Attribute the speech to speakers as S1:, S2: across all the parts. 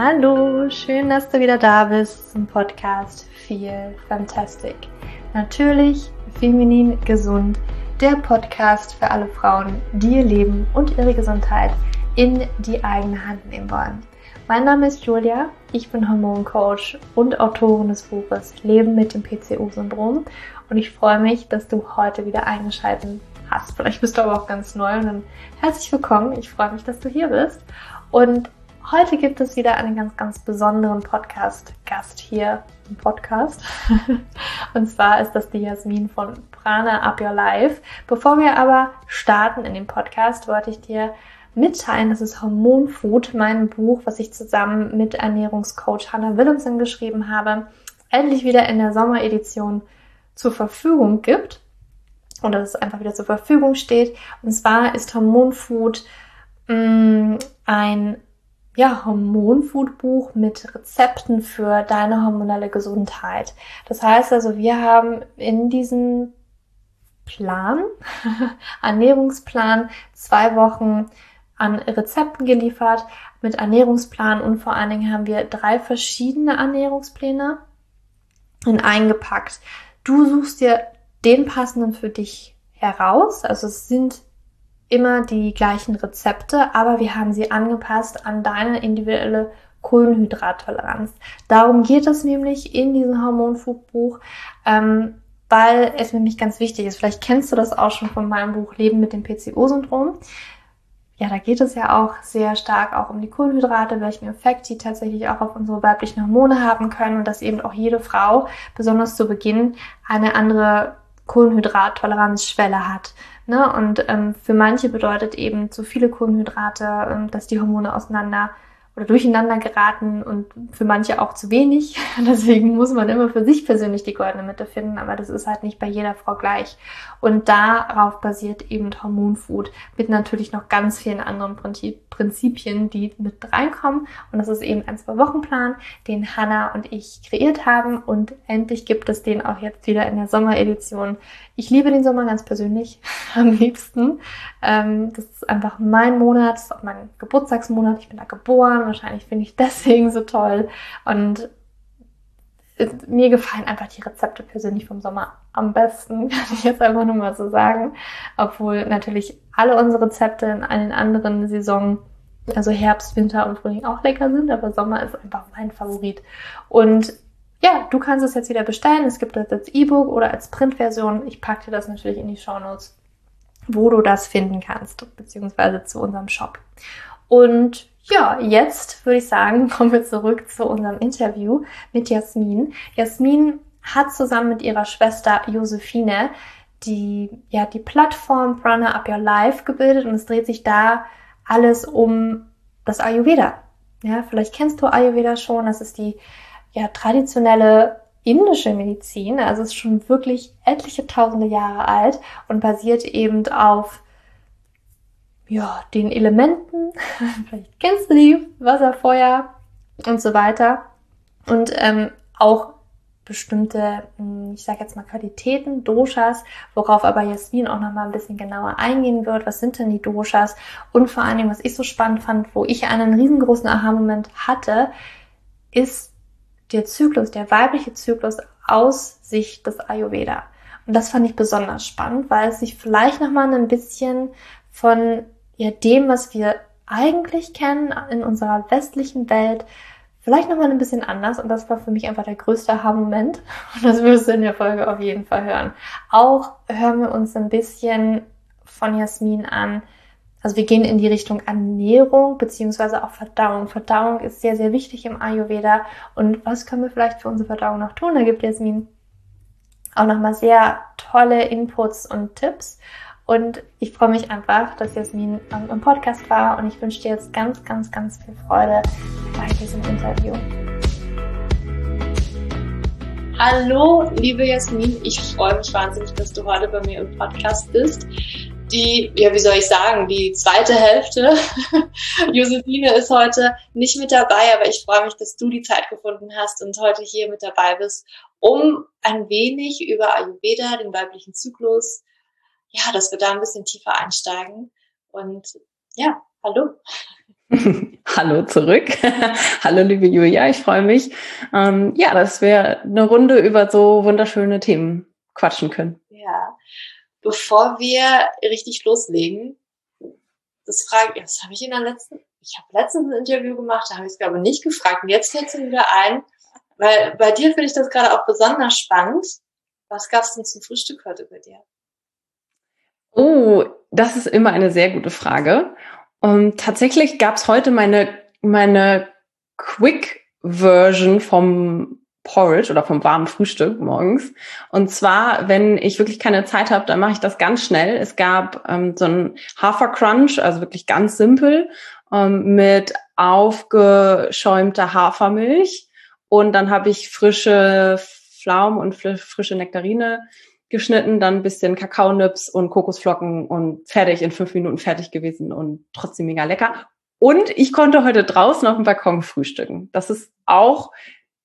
S1: Hallo, schön, dass du wieder da bist zum Podcast Feel Fantastic. Natürlich feminin gesund, der Podcast für alle Frauen, die ihr Leben und ihre Gesundheit in die eigene Hand nehmen wollen. Mein Name ist Julia, ich bin Hormoncoach und Autorin des Buches Leben mit dem PCO-Syndrom und ich freue mich, dass du heute wieder eingeschaltet hast. Vielleicht bist du aber auch ganz neu und dann herzlich willkommen. Ich freue mich, dass du hier bist. Und heute gibt es wieder einen ganz, ganz besonderen Podcast-Gast hier im Podcast. und zwar ist das die Jasmin von Prana Up Your Life. Bevor wir aber starten in den Podcast, wollte ich dir mitteilen, dass es Hormonfood, mein Buch, was ich zusammen mit Ernährungscoach Hannah Willemsen geschrieben habe, endlich wieder in der Sommeredition zur Verfügung gibt und dass es einfach wieder zur Verfügung steht. Und zwar ist Hormonfood mh, mm, ein ja, Hormonfood-Buch mit Rezepten für deine hormonelle Gesundheit. Das heißt also, wir haben in diesem Plan, Ernährungsplan, zwei Wochen an Rezepten geliefert mit Ernährungsplan und vor allen Dingen haben wir drei verschiedene Ernährungspläne in eingepackt. Du suchst dir den passenden für dich heraus. Also es sind immer die gleichen Rezepte, aber wir haben sie angepasst an deine individuelle Kohlenhydrattoleranz. Darum geht es nämlich in diesem Hormonfoodbuch, ähm, weil es nämlich ganz wichtig ist. Vielleicht kennst du das auch schon von meinem Buch Leben mit dem PCO-Syndrom ja, da geht es ja auch sehr stark auch um die Kohlenhydrate, welchen Effekt die tatsächlich auch auf unsere weiblichen Hormone haben können und dass eben auch jede Frau, besonders zu Beginn, eine andere Kohlenhydrattoleranzschwelle hat. Ne? Und ähm, für manche bedeutet eben zu viele Kohlenhydrate, ähm, dass die Hormone auseinander oder durcheinander geraten und für manche auch zu wenig. Deswegen muss man immer für sich persönlich die goldene Mitte finden, aber das ist halt nicht bei jeder Frau gleich. Und darauf basiert eben Hormonfood mit natürlich noch ganz vielen anderen Prinzipien, die mit reinkommen. Und das ist eben ein Zwei-Wochen-Plan, den Hannah und ich kreiert haben. Und endlich gibt es den auch jetzt wieder in der Sommeredition. Ich liebe den Sommer ganz persönlich am liebsten. Ähm, das ist einfach mein Monat, das ist auch mein Geburtstagsmonat. Ich bin da geboren Wahrscheinlich finde ich deswegen so toll. Und mir gefallen einfach die Rezepte persönlich vom Sommer am besten, kann ich jetzt einfach nur mal so sagen. Obwohl natürlich alle unsere Rezepte in allen anderen Saisonen, also Herbst, Winter und Frühling auch lecker sind, aber Sommer ist einfach mein Favorit. Und ja, du kannst es jetzt wieder bestellen. Es gibt das als E-Book oder als Printversion. Ich packe dir das natürlich in die Show Notes, wo du das finden kannst, beziehungsweise zu unserem Shop. Und ja, jetzt würde ich sagen, kommen wir zurück zu unserem Interview mit Jasmin. Jasmin hat zusammen mit ihrer Schwester Josephine die, ja, die Plattform Runner Up Your Life gebildet und es dreht sich da alles um das Ayurveda. Ja, vielleicht kennst du Ayurveda schon. Das ist die, ja, traditionelle indische Medizin. Also es ist schon wirklich etliche tausende Jahre alt und basiert eben auf ja, den Elementen, vielleicht kennst du die, Wasser, Feuer und so weiter. Und ähm, auch bestimmte, hm, ich sage jetzt mal Qualitäten, Doshas, worauf aber Jasmin auch nochmal ein bisschen genauer eingehen wird. Was sind denn die Doshas? Und vor allen Dingen, was ich so spannend fand, wo ich einen riesengroßen Aha-Moment hatte, ist der Zyklus, der weibliche Zyklus aus Sicht des Ayurveda. Und das fand ich besonders spannend, weil es sich vielleicht nochmal ein bisschen von ja dem, was wir eigentlich kennen in unserer westlichen Welt, vielleicht nochmal ein bisschen anders. Und das war für mich einfach der größte Aha-Moment. Und das wirst du in der Folge auf jeden Fall hören. Auch hören wir uns ein bisschen von Jasmin an. Also wir gehen in die Richtung Ernährung beziehungsweise auch Verdauung. Verdauung ist sehr, sehr wichtig im Ayurveda. Und was können wir vielleicht für unsere Verdauung noch tun? Da gibt Jasmin auch nochmal sehr tolle Inputs und Tipps. Und ich freue mich einfach, dass Jasmin im Podcast war und ich wünsche dir jetzt ganz, ganz, ganz viel Freude bei diesem Interview.
S2: Hallo, liebe Jasmin. Ich freue mich wahnsinnig, dass du heute bei mir im Podcast bist. Die, ja, wie soll ich sagen, die zweite Hälfte. Josephine ist heute nicht mit dabei, aber ich freue mich, dass du die Zeit gefunden hast und heute hier mit dabei bist, um ein wenig über Ayurveda, den weiblichen Zyklus, ja, dass wir da ein bisschen tiefer einsteigen. Und ja, hallo.
S3: Hallo zurück. Hallo liebe Julia, ich freue mich. Ähm, ja, dass wir eine Runde über so wunderschöne Themen quatschen können.
S1: Ja, bevor wir richtig loslegen, das frage das habe ich in der letzten, ich habe letztens ein Interview gemacht, da habe ich es glaube ich nicht gefragt und jetzt fällt es mir wieder ein, weil bei dir finde ich das gerade auch besonders spannend. Was gab es denn zum Frühstück heute bei dir?
S3: Oh, das ist immer eine sehr gute Frage. Und tatsächlich gab es heute meine, meine Quick-Version vom Porridge oder vom warmen Frühstück morgens. Und zwar, wenn ich wirklich keine Zeit habe, dann mache ich das ganz schnell. Es gab ähm, so einen Hafercrunch, also wirklich ganz simpel, ähm, mit aufgeschäumter Hafermilch. Und dann habe ich frische Pflaumen und frische Nektarine geschnitten, dann ein bisschen Kakaonips und Kokosflocken und fertig, in fünf Minuten fertig gewesen und trotzdem mega lecker. Und ich konnte heute draußen auf dem Balkon frühstücken. Das ist auch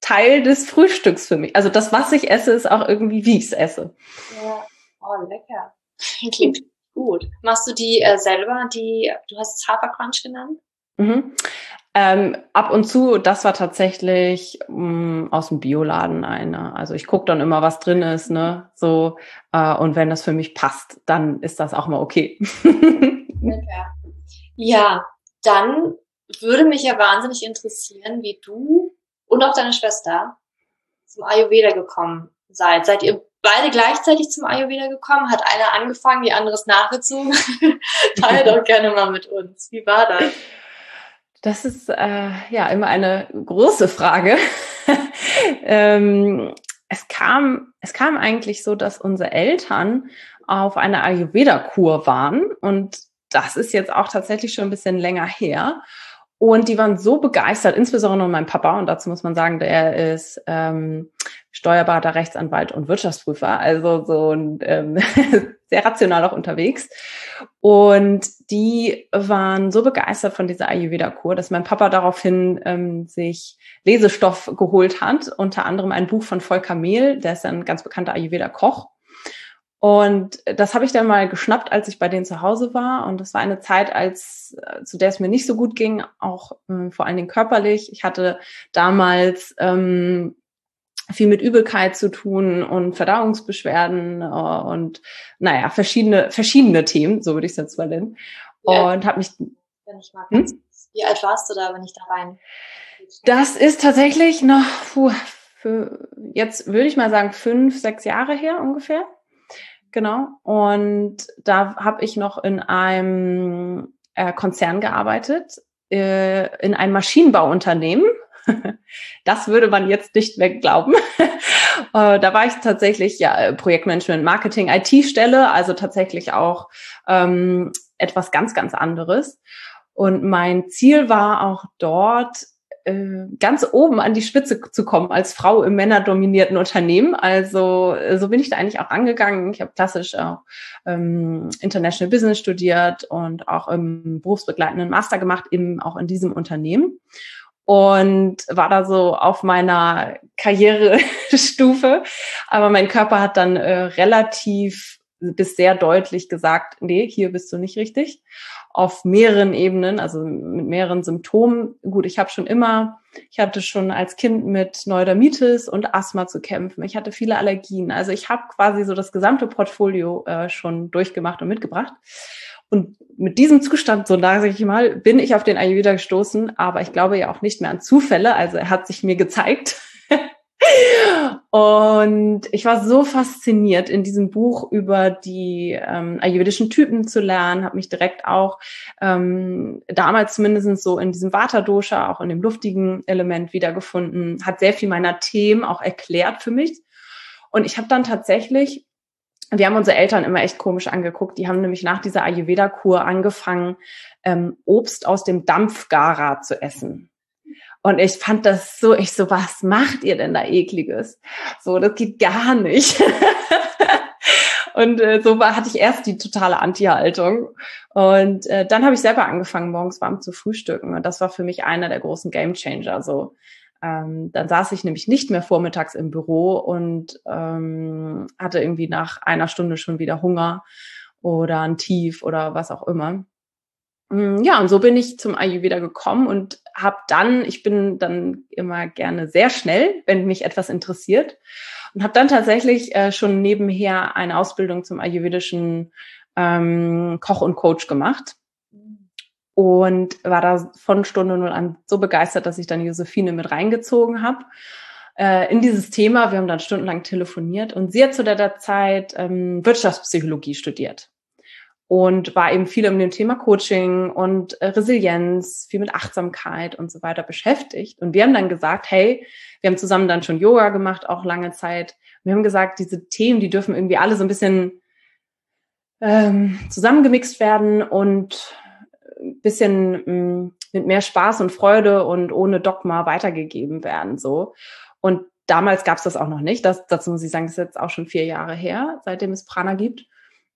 S3: Teil des Frühstücks für mich. Also das, was ich esse, ist auch irgendwie, wie ich es esse.
S1: Ja, oh, lecker. Klingt gut. Machst du die äh, selber, die, du hast es Hafercrunch genannt?
S3: Mhm. Ähm, ab und zu, das war tatsächlich mh, mm, aus dem Bioladen eine. Also ich gucke dann immer, was drin ist, ne? So, äh, und wenn das für mich passt, dann ist das auch mal okay.
S1: ja, dann würde mich ja wahnsinnig interessieren, wie du und auch deine Schwester zum Ayurveda gekommen seid. Seid ihr beide gleichzeitig zum Ayurveda gekommen? Hat einer angefangen, die andere ist nachgezogen? Teil doch gerne mal mit uns. Wie war das?
S3: Das ist äh, ja immer eine große Frage. ähm, es kam, es kam eigentlich so, dass unsere Eltern auf einer Ayurveda-Kur waren und das ist jetzt auch tatsächlich schon ein bisschen länger her. Und die waren so begeistert, insbesondere mein Papa, und dazu muss man sagen, der ist ähm, Steuerberater, Rechtsanwalt und Wirtschaftsprüfer, also so ein, ähm, sehr rational auch unterwegs. Und die waren so begeistert von dieser Ayurveda-Kur, dass mein Papa daraufhin ähm, sich Lesestoff geholt hat, unter anderem ein Buch von Volker Mehl, der ist ein ganz bekannter Ayurveda-Koch. Und das habe ich dann mal geschnappt, als ich bei denen zu Hause war. Und das war eine Zeit, als äh, zu der es mir nicht so gut ging, auch äh, vor allen Dingen körperlich. Ich hatte damals ähm, viel mit Übelkeit zu tun und Verdauungsbeschwerden äh, und naja, verschiedene, verschiedene Themen, so würde ich es jetzt mal nennen. Ja. Und habe mich.
S1: Wenn ich mal hm? Wie alt warst du da, wenn ich da rein?
S3: Das ist tatsächlich noch, puh, für, jetzt würde ich mal sagen, fünf, sechs Jahre her ungefähr. Genau. Und da habe ich noch in einem äh, Konzern gearbeitet, äh, in einem Maschinenbauunternehmen Das würde man jetzt nicht mehr glauben. Äh, da war ich tatsächlich ja Projektmanagement, Marketing, IT-Stelle, also tatsächlich auch ähm, etwas ganz, ganz anderes. Und mein Ziel war auch dort äh, ganz oben an die Spitze zu kommen als Frau im männerdominierten Unternehmen. Also äh, so bin ich da eigentlich auch angegangen. Ich habe klassisch auch ähm, International Business studiert und auch im berufsbegleitenden Master gemacht, eben auch in diesem Unternehmen und war da so auf meiner Karrierestufe. Aber mein Körper hat dann äh, relativ bis sehr deutlich gesagt, nee, hier bist du nicht richtig. Auf mehreren Ebenen, also mit mehreren Symptomen. Gut, ich habe schon immer, ich hatte schon als Kind mit Neurodermitis und Asthma zu kämpfen. Ich hatte viele Allergien. Also ich habe quasi so das gesamte Portfolio äh, schon durchgemacht und mitgebracht. Und mit diesem Zustand, so sage ich mal, bin ich auf den Ayurveda gestoßen, aber ich glaube ja auch nicht mehr an Zufälle. Also er hat sich mir gezeigt. und ich war so fasziniert, in diesem Buch über die ähm, ayurvedischen Typen zu lernen, habe mich direkt auch ähm, damals zumindest so in diesem Vata-Dosha, auch in dem luftigen Element wiedergefunden, hat sehr viel meiner Themen auch erklärt für mich. Und ich habe dann tatsächlich wir haben unsere Eltern immer echt komisch angeguckt. Die haben nämlich nach dieser Ayurveda-Kur angefangen, ähm, Obst aus dem Dampfgarer zu essen. Und ich fand das so, ich so, was macht ihr denn da ekliges? So, das geht gar nicht. und äh, so war, hatte ich erst die totale Anti-Haltung. Und äh, dann habe ich selber angefangen, morgens warm zu frühstücken. Und das war für mich einer der großen Game Changer. So, ähm, dann saß ich nämlich nicht mehr vormittags im Büro und ähm, hatte irgendwie nach einer Stunde schon wieder Hunger oder ein Tief oder was auch immer. Mm, ja, und so bin ich zum Ayurveda gekommen und habe dann, ich bin dann immer gerne sehr schnell, wenn mich etwas interessiert und habe dann tatsächlich äh, schon nebenher eine Ausbildung zum ayurvedischen ähm, Koch und Coach gemacht und war da von Stunde null an so begeistert, dass ich dann Josephine mit reingezogen habe äh, in dieses Thema. Wir haben dann stundenlang telefoniert und sie hat zu der Zeit ähm, Wirtschaftspsychologie studiert und war eben viel um dem Thema Coaching und äh, Resilienz, viel mit Achtsamkeit und so weiter beschäftigt. Und wir haben dann gesagt, hey, wir haben zusammen dann schon Yoga gemacht, auch lange Zeit. Wir haben gesagt, diese Themen, die dürfen irgendwie alle so ein bisschen ähm, zusammengemixt werden und bisschen mm, mit mehr Spaß und Freude und ohne Dogma weitergegeben werden. So. Und damals gab es das auch noch nicht. Das, dazu muss ich sagen, das ist jetzt auch schon vier Jahre her, seitdem es Prana gibt.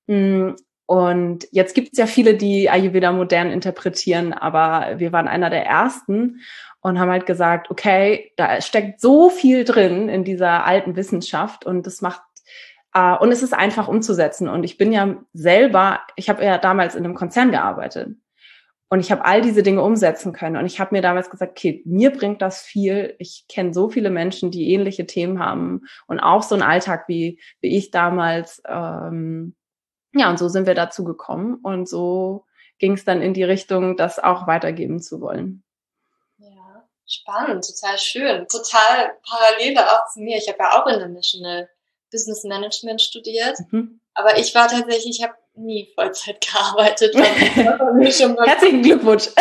S3: Mm, und jetzt gibt es ja viele, die Ayurveda modern interpretieren, aber wir waren einer der ersten und haben halt gesagt, okay, da steckt so viel drin in dieser alten Wissenschaft und das macht äh, und es ist einfach umzusetzen. Und ich bin ja selber, ich habe ja damals in einem Konzern gearbeitet und ich habe all diese Dinge umsetzen können. Und ich habe mir damals gesagt, okay, mir bringt das viel. Ich kenne so viele Menschen, die ähnliche Themen haben und auch so einen Alltag wie, wie ich damals. Ähm, ja, und so sind wir dazu gekommen und so ging es dann in die Richtung, das auch weitergeben zu wollen.
S1: Ja, spannend, total schön, total parallel auch zu mir. Ich habe ja auch International Business Management studiert, mhm. aber ich war tatsächlich, ich habe nie Vollzeit gearbeitet.
S3: Herzlichen Glückwunsch.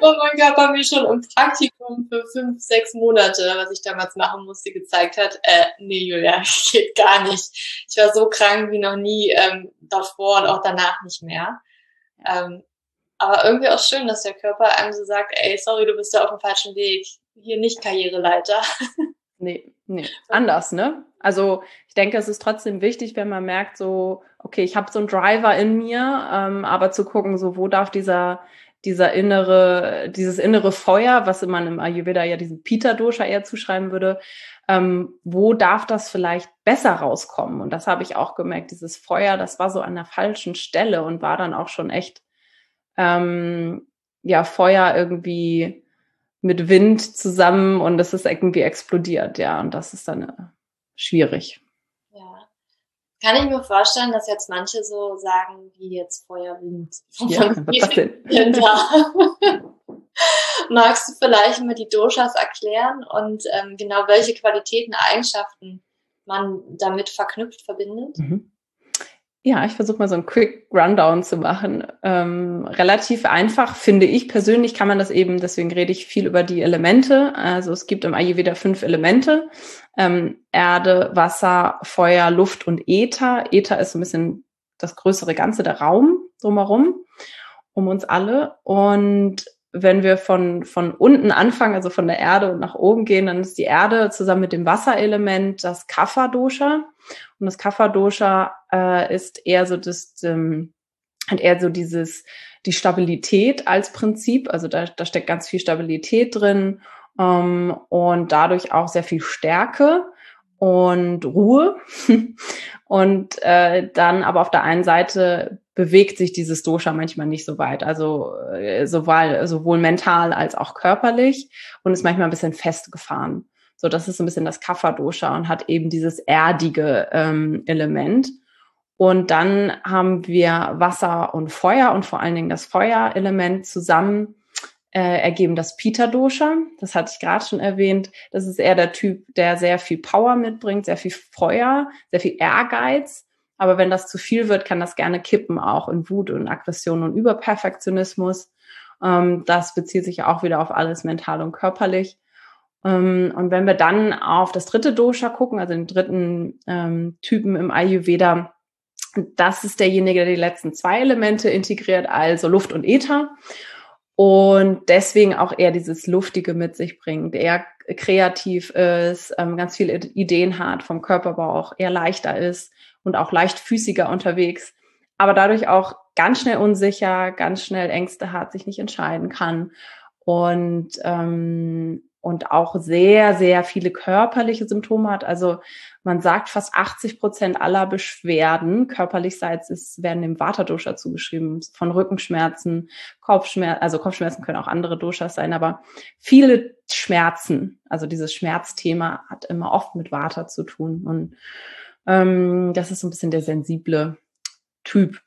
S1: wo mein Körper mir schon im Praktikum für fünf, sechs Monate, was ich damals machen musste, gezeigt hat, äh, nee, Julia, geht gar nicht. Ich war so krank wie noch nie ähm, davor und auch danach nicht mehr. Ähm, aber irgendwie auch schön, dass der Körper einem so sagt, ey, sorry, du bist da auf dem falschen Weg. Hier nicht Karriereleiter.
S3: Nee, nee, anders, ne? Also ich denke, es ist trotzdem wichtig, wenn man merkt, so, okay, ich habe so einen Driver in mir, ähm, aber zu gucken, so, wo darf dieser dieser innere, dieses innere Feuer, was man im Ayurveda ja diesem Pita-Dosha eher zuschreiben würde, ähm, wo darf das vielleicht besser rauskommen? Und das habe ich auch gemerkt, dieses Feuer, das war so an der falschen Stelle und war dann auch schon echt, ähm, ja, Feuer irgendwie mit Wind zusammen und es ist irgendwie explodiert, ja, und das ist dann äh, schwierig.
S1: Kann ich mir vorstellen, dass jetzt manche so sagen, wie jetzt Feuer, Wind.
S3: Ja, was denn?
S1: Magst du vielleicht mal die Doshas erklären und ähm, genau welche Qualitäten, Eigenschaften man damit verknüpft, verbindet? Mhm.
S3: Ja, ich versuche mal so einen Quick Rundown zu machen. Ähm, relativ einfach, finde ich persönlich, kann man das eben, deswegen rede ich viel über die Elemente. Also es gibt im Ayurveda fünf Elemente. Ähm, Erde, Wasser, Feuer, Luft und Äther. Äther ist so ein bisschen das größere Ganze, der Raum drumherum, um uns alle. Und wenn wir von, von unten anfangen, also von der Erde und nach oben gehen, dann ist die Erde zusammen mit dem Wasserelement das Kapha-Dosha. Und das Kapha-Dosha äh, ist eher so das, ähm, hat eher so dieses, die Stabilität als Prinzip. Also da, da steckt ganz viel Stabilität drin ähm, und dadurch auch sehr viel Stärke und Ruhe. und äh, dann aber auf der einen Seite bewegt sich dieses Dosha manchmal nicht so weit, also äh, sowohl, sowohl mental als auch körperlich und ist manchmal ein bisschen festgefahren. So, das ist so ein bisschen das Kapha-Dosha und hat eben dieses erdige ähm, Element. Und dann haben wir Wasser und Feuer und vor allen Dingen das Feuerelement zusammen äh, ergeben das Pita-Dosha. Das hatte ich gerade schon erwähnt. Das ist eher der Typ, der sehr viel Power mitbringt, sehr viel Feuer, sehr viel Ehrgeiz aber wenn das zu viel wird, kann das gerne kippen, auch in Wut und Aggression und Überperfektionismus. Ähm, das bezieht sich auch wieder auf alles mental und körperlich. Ähm, und wenn wir dann auf das dritte Dosha gucken, also den dritten ähm, Typen im Ayurveda, das ist derjenige, der die letzten zwei Elemente integriert, also Luft und Äther. Und deswegen auch eher dieses Luftige mit sich bringt, eher kreativ ist, ähm, ganz viele Ideen hat, vom Körperbau eher leichter ist, und auch leichtfüßiger unterwegs, aber dadurch auch ganz schnell unsicher, ganz schnell Ängste hat, sich nicht entscheiden kann und ähm, und auch sehr, sehr viele körperliche Symptome hat. Also man sagt, fast 80 Prozent aller Beschwerden körperlichseits ist, werden dem Vata-Dosha zugeschrieben, von Rückenschmerzen, Kopfschmerzen, also Kopfschmerzen können auch andere Doshas sein, aber viele Schmerzen, also dieses Schmerzthema hat immer oft mit Vata zu tun und ähm, das ist so ein bisschen der sensible Typ.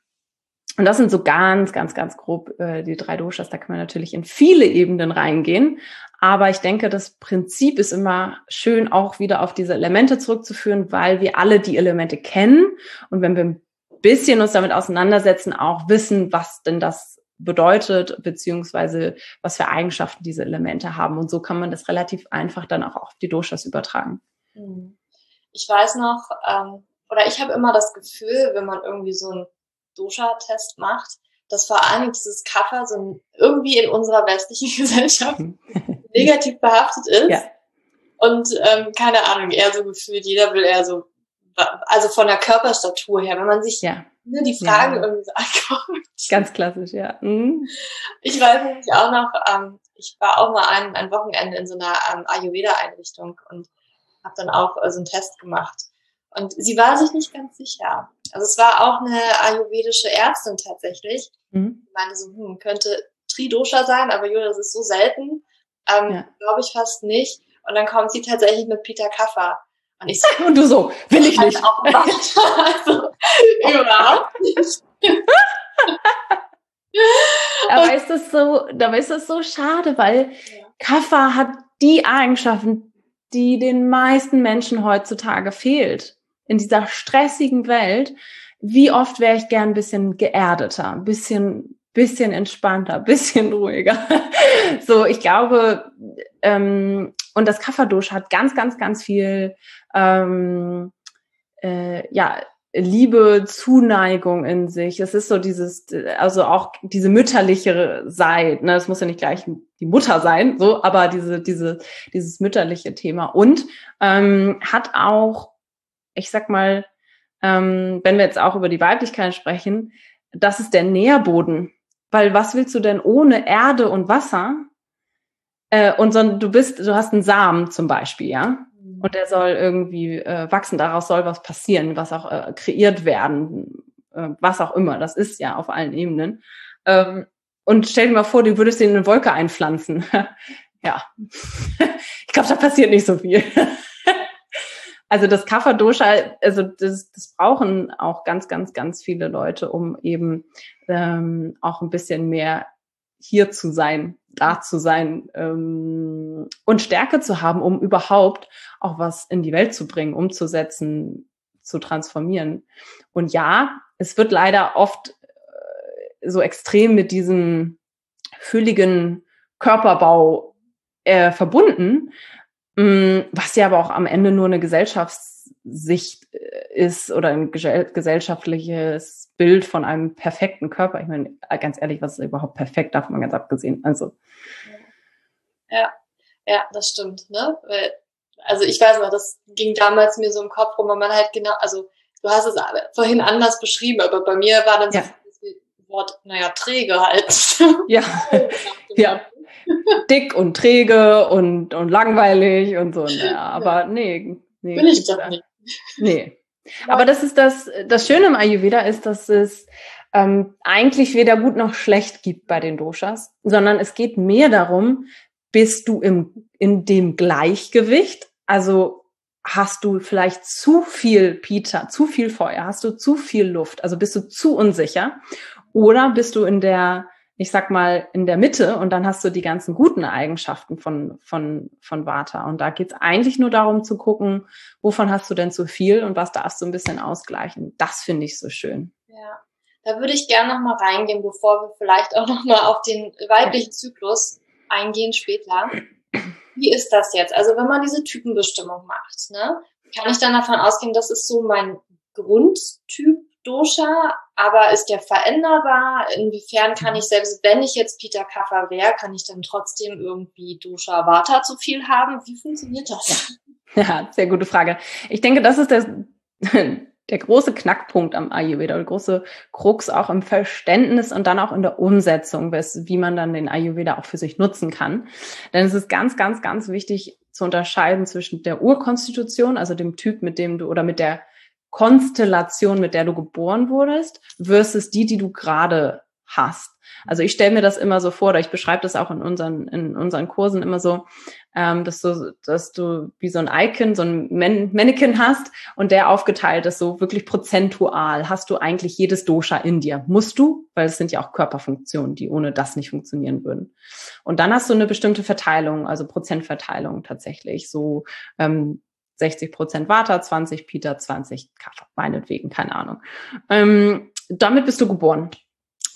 S3: Und das sind so ganz, ganz, ganz grob äh, die drei Doshas. Da kann man natürlich in viele Ebenen reingehen. Aber ich denke, das Prinzip ist immer schön, auch wieder auf diese Elemente zurückzuführen, weil wir alle die Elemente kennen. Und wenn wir ein bisschen uns damit auseinandersetzen, auch wissen, was denn das bedeutet, beziehungsweise was für Eigenschaften diese Elemente haben. Und so kann man das relativ einfach dann auch auf die Doshas übertragen.
S1: Hm. Ich weiß noch, ähm, oder ich habe immer das Gefühl, wenn man irgendwie so ein Dosha-Test macht, dass vor allem dieses Kaffer so irgendwie in unserer westlichen Gesellschaft negativ behaftet ist. Ja. Und ähm, keine Ahnung, eher so gefühlt, jeder will eher so, also von der Körperstatur her, wenn man sich ja. ne, die Fragen ja. irgendwie so anguckt.
S3: Ganz klassisch, ja. Mhm.
S1: Ich weiß nämlich auch noch, ähm, ich war auch mal ein, ein Wochenende in so einer ähm, Ayurveda-Einrichtung und habe dann auch äh, so einen Test gemacht. Und sie war sich nicht ganz sicher. Also es war auch eine ayurvedische Ärztin tatsächlich. Mhm. Die meinte so, hm, könnte Tridosha sein, aber das ist so selten. Ähm, ja. Glaube ich fast nicht. Und dann kommt sie tatsächlich mit Peter Kaffer.
S3: Und ich so, und du so, will ich nicht.
S1: Auch also, überhaupt nicht.
S3: aber ist das so, dabei ist das so schade, weil ja. Kaffer hat die Eigenschaften, die den meisten Menschen heutzutage fehlt in dieser stressigen Welt, wie oft wäre ich gern ein bisschen geerdeter, ein bisschen, bisschen entspannter, bisschen ruhiger. so, ich glaube, ähm, und das Kafferdusch hat ganz, ganz, ganz viel, ähm, äh, ja, Liebe, Zuneigung in sich. Es ist so dieses, also auch diese mütterliche Seite. Ne? Es muss ja nicht gleich die Mutter sein, so, aber diese, diese, dieses mütterliche Thema und ähm, hat auch ich sag mal, ähm, wenn wir jetzt auch über die Weiblichkeit sprechen, das ist der Nährboden. Weil was willst du denn ohne Erde und Wasser? Äh, und so, du bist, du hast einen Samen zum Beispiel, ja, mhm. und der soll irgendwie äh, wachsen. Daraus soll was passieren, was auch äh, kreiert werden, äh, was auch immer. Das ist ja auf allen Ebenen. Ähm, und stell dir mal vor, du würdest den in eine Wolke einpflanzen. ja, ich glaube, da passiert nicht so viel. Also das Kapha-Dosha, also das, das brauchen auch ganz, ganz, ganz viele Leute, um eben ähm, auch ein bisschen mehr hier zu sein, da zu sein ähm, und Stärke zu haben, um überhaupt auch was in die Welt zu bringen, umzusetzen, zu transformieren. Und ja, es wird leider oft äh, so extrem mit diesem fülligen Körperbau äh, verbunden, was ja aber auch am Ende nur eine Gesellschaftssicht äh, ist oder ein gesellschaftliches Bild von einem perfekten Körper. Ich meine, ganz ehrlich, was ist überhaupt perfekt, davon mal ganz abgesehen. Also.
S1: Ja, ja, das stimmt, ne? Weil, also ich weiß noch, das ging damals mir so im Kopf rum, man halt genau, also du hast es vorhin anders beschrieben, aber bei mir war dann so ja. das Wort, naja, träge halt.
S3: Ja. ja dick und träge und, und langweilig und so. Ja, aber nee. nee
S1: Will ich doch nicht.
S3: Nee. Aber das ist das, das Schöne im Ayurveda ist, dass es ähm, eigentlich weder gut noch schlecht gibt bei den Doshas, sondern es geht mehr darum, bist du im, in dem Gleichgewicht, also hast du vielleicht zu viel Pita, zu viel Feuer, hast du zu viel Luft, also bist du zu unsicher oder bist du in der ich sag mal, in der Mitte und dann hast du die ganzen guten Eigenschaften von, von, von Vata. Und da geht's eigentlich nur darum zu gucken, wovon hast du denn zu viel und was darfst du ein bisschen ausgleichen. Das finde ich so schön.
S1: Ja, da würde ich gerne nochmal reingehen, bevor wir vielleicht auch nochmal auf den weiblichen Zyklus eingehen später. Wie ist das jetzt? Also wenn man diese Typenbestimmung macht, ne, kann ich dann davon ausgehen, das ist so mein Grundtyp Dosha, aber ist der veränderbar? Inwiefern kann mhm. ich selbst, wenn ich jetzt Peter Kaffer wäre, kann ich dann trotzdem irgendwie Dosha Vata zu viel haben? Wie funktioniert das?
S3: Ja, sehr gute Frage. Ich denke, das ist der, der große Knackpunkt am Ayurveda, der große Krux auch im Verständnis und dann auch in der Umsetzung, wie man dann den Ayurveda auch für sich nutzen kann. Denn es ist ganz, ganz, ganz wichtig zu unterscheiden zwischen der Urkonstitution, also dem Typ, mit dem du oder mit der Konstellation, mit der du geboren wurdest, versus die, die du gerade hast. Also ich stelle mir das immer so vor, oder ich beschreibe das auch in unseren, in unseren Kursen immer so, ähm, dass du, dass du wie so ein Icon, so ein Man Mannequin hast und der aufgeteilt ist, so wirklich prozentual. Hast du eigentlich jedes Dosha in dir? Musst du, weil es sind ja auch Körperfunktionen, die ohne das nicht funktionieren würden. Und dann hast du eine bestimmte Verteilung, also Prozentverteilung tatsächlich, so ähm, 60 Prozent Vata, 20 Pita, 20 Kapha, meinetwegen, keine Ahnung. Ähm, damit bist du geboren.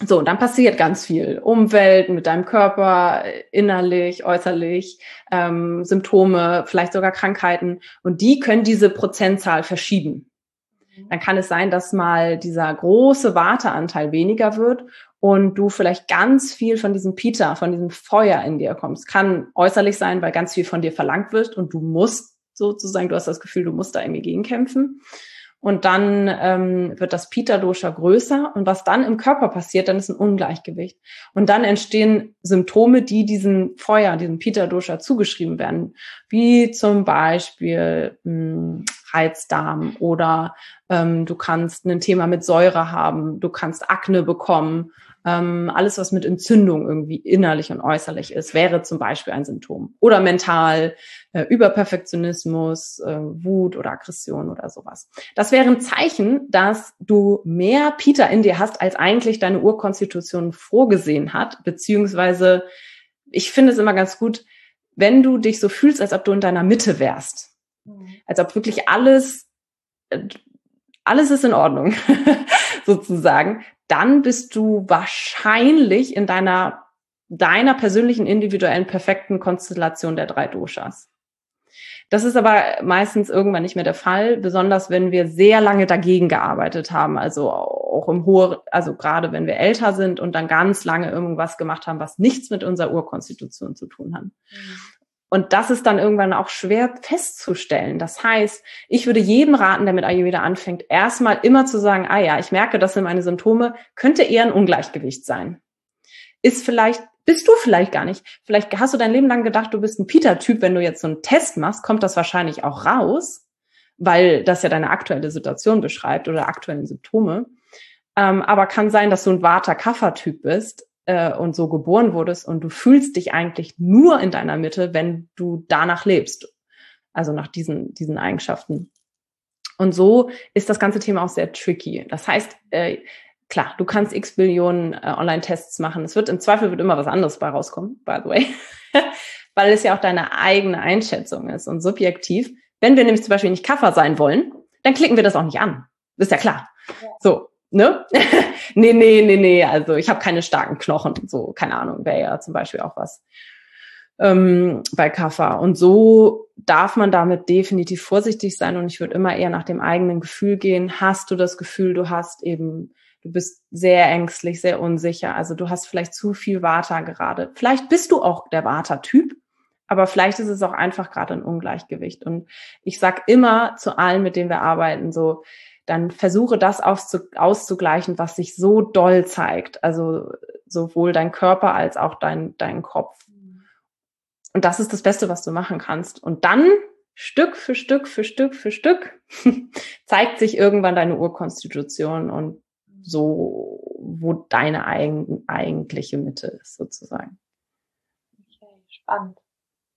S3: So, und dann passiert ganz viel. Umwelt mit deinem Körper, innerlich, äußerlich, ähm, Symptome, vielleicht sogar Krankheiten. Und die können diese Prozentzahl verschieben. Dann kann es sein, dass mal dieser große Warteanteil weniger wird und du vielleicht ganz viel von diesem Pita, von diesem Feuer in dir kommst. Kann äußerlich sein, weil ganz viel von dir verlangt wird und du musst sozusagen, du hast das Gefühl, du musst da irgendwie gegenkämpfen. Und dann ähm, wird das Pita-Dosha größer. Und was dann im Körper passiert, dann ist ein Ungleichgewicht. Und dann entstehen Symptome, die diesem Feuer, diesem Pita-Dosha zugeschrieben werden. Wie zum Beispiel mh, hm, Reizdarm oder ähm, du kannst ein Thema mit Säure haben, du kannst Akne bekommen ähm, alles, was mit Entzündung irgendwie innerlich und äußerlich ist, wäre zum Beispiel ein Symptom. Oder mental, äh, Überperfektionismus, äh, Wut oder Aggression oder sowas. Das wäre ein Zeichen, dass du mehr Peter in dir hast, als eigentlich deine Urkonstitution vorgesehen hat, beziehungsweise ich finde es immer ganz gut, wenn du dich so fühlst, als ob du in deiner Mitte wärst. Mhm. Als ob wirklich alles, äh, alles ist in Ordnung, sozusagen, dann bist du wahrscheinlich in deiner, deiner persönlichen, individuellen, perfekten Konstellation der drei Doshas. Das ist aber meistens irgendwann nicht mehr der Fall, besonders wenn wir sehr lange dagegen gearbeitet haben, also auch im hohen, also gerade wenn wir älter sind und dann ganz lange irgendwas gemacht haben, was nichts mit unserer Urkonstitution zu tun hat. Mhm. Und das ist dann irgendwann auch schwer festzustellen. Das heißt, ich würde jedem raten, der mit Ayurveda anfängt, erstmal immer zu sagen, ah ja, ich merke, das sind meine Symptome, könnte eher ein Ungleichgewicht sein. Ist vielleicht, bist du vielleicht gar nicht. Vielleicht hast du dein Leben lang gedacht, du bist ein Peter-Typ. Wenn du jetzt so einen Test machst, kommt das wahrscheinlich auch raus, weil das ja deine aktuelle Situation beschreibt oder aktuellen Symptome. Ähm, aber kann sein, dass du ein Vata-Kapha-Typ bist äh, und so geboren wurdest und du fühlst dich eigentlich nur in deiner Mitte, wenn du danach lebst. Also nach diesen, diesen Eigenschaften. Und so ist das ganze Thema auch sehr tricky. Das heißt, äh, klar, du kannst x Billionen äh, Online-Tests machen. Es wird im Zweifel wird immer was anderes bei rauskommen, by the way. Weil es ja auch deine eigene Einschätzung ist und subjektiv. Wenn wir nämlich zum Beispiel nicht Kaffer sein wollen, dann klicken wir das auch nicht an. Ist ja klar. Ja. So, ne? nee, nee, nee, nee, also ich habe keine starken Knochen, so, keine Ahnung, wäre ja zum Beispiel auch was ähm, bei Kaffa. Und so darf man damit definitiv vorsichtig sein und ich würde immer eher nach dem eigenen Gefühl gehen. Hast du das Gefühl, du hast eben, du bist sehr ängstlich, sehr unsicher, also du hast vielleicht zu viel Vata gerade. Vielleicht bist du auch der Vata-Typ, aber vielleicht ist es auch einfach gerade ein Ungleichgewicht. Und ich sag immer zu allen, mit denen wir arbeiten, so, dann versuche das auszugleichen, was sich so doll zeigt. Also sowohl dein Körper als auch dein, dein Kopf. Und das ist das Beste, was du machen kannst. Und dann Stück für Stück für Stück für Stück zeigt sich irgendwann deine Urkonstitution und so, wo deine eigen, eigentliche Mitte ist, sozusagen.
S1: Okay, spannend.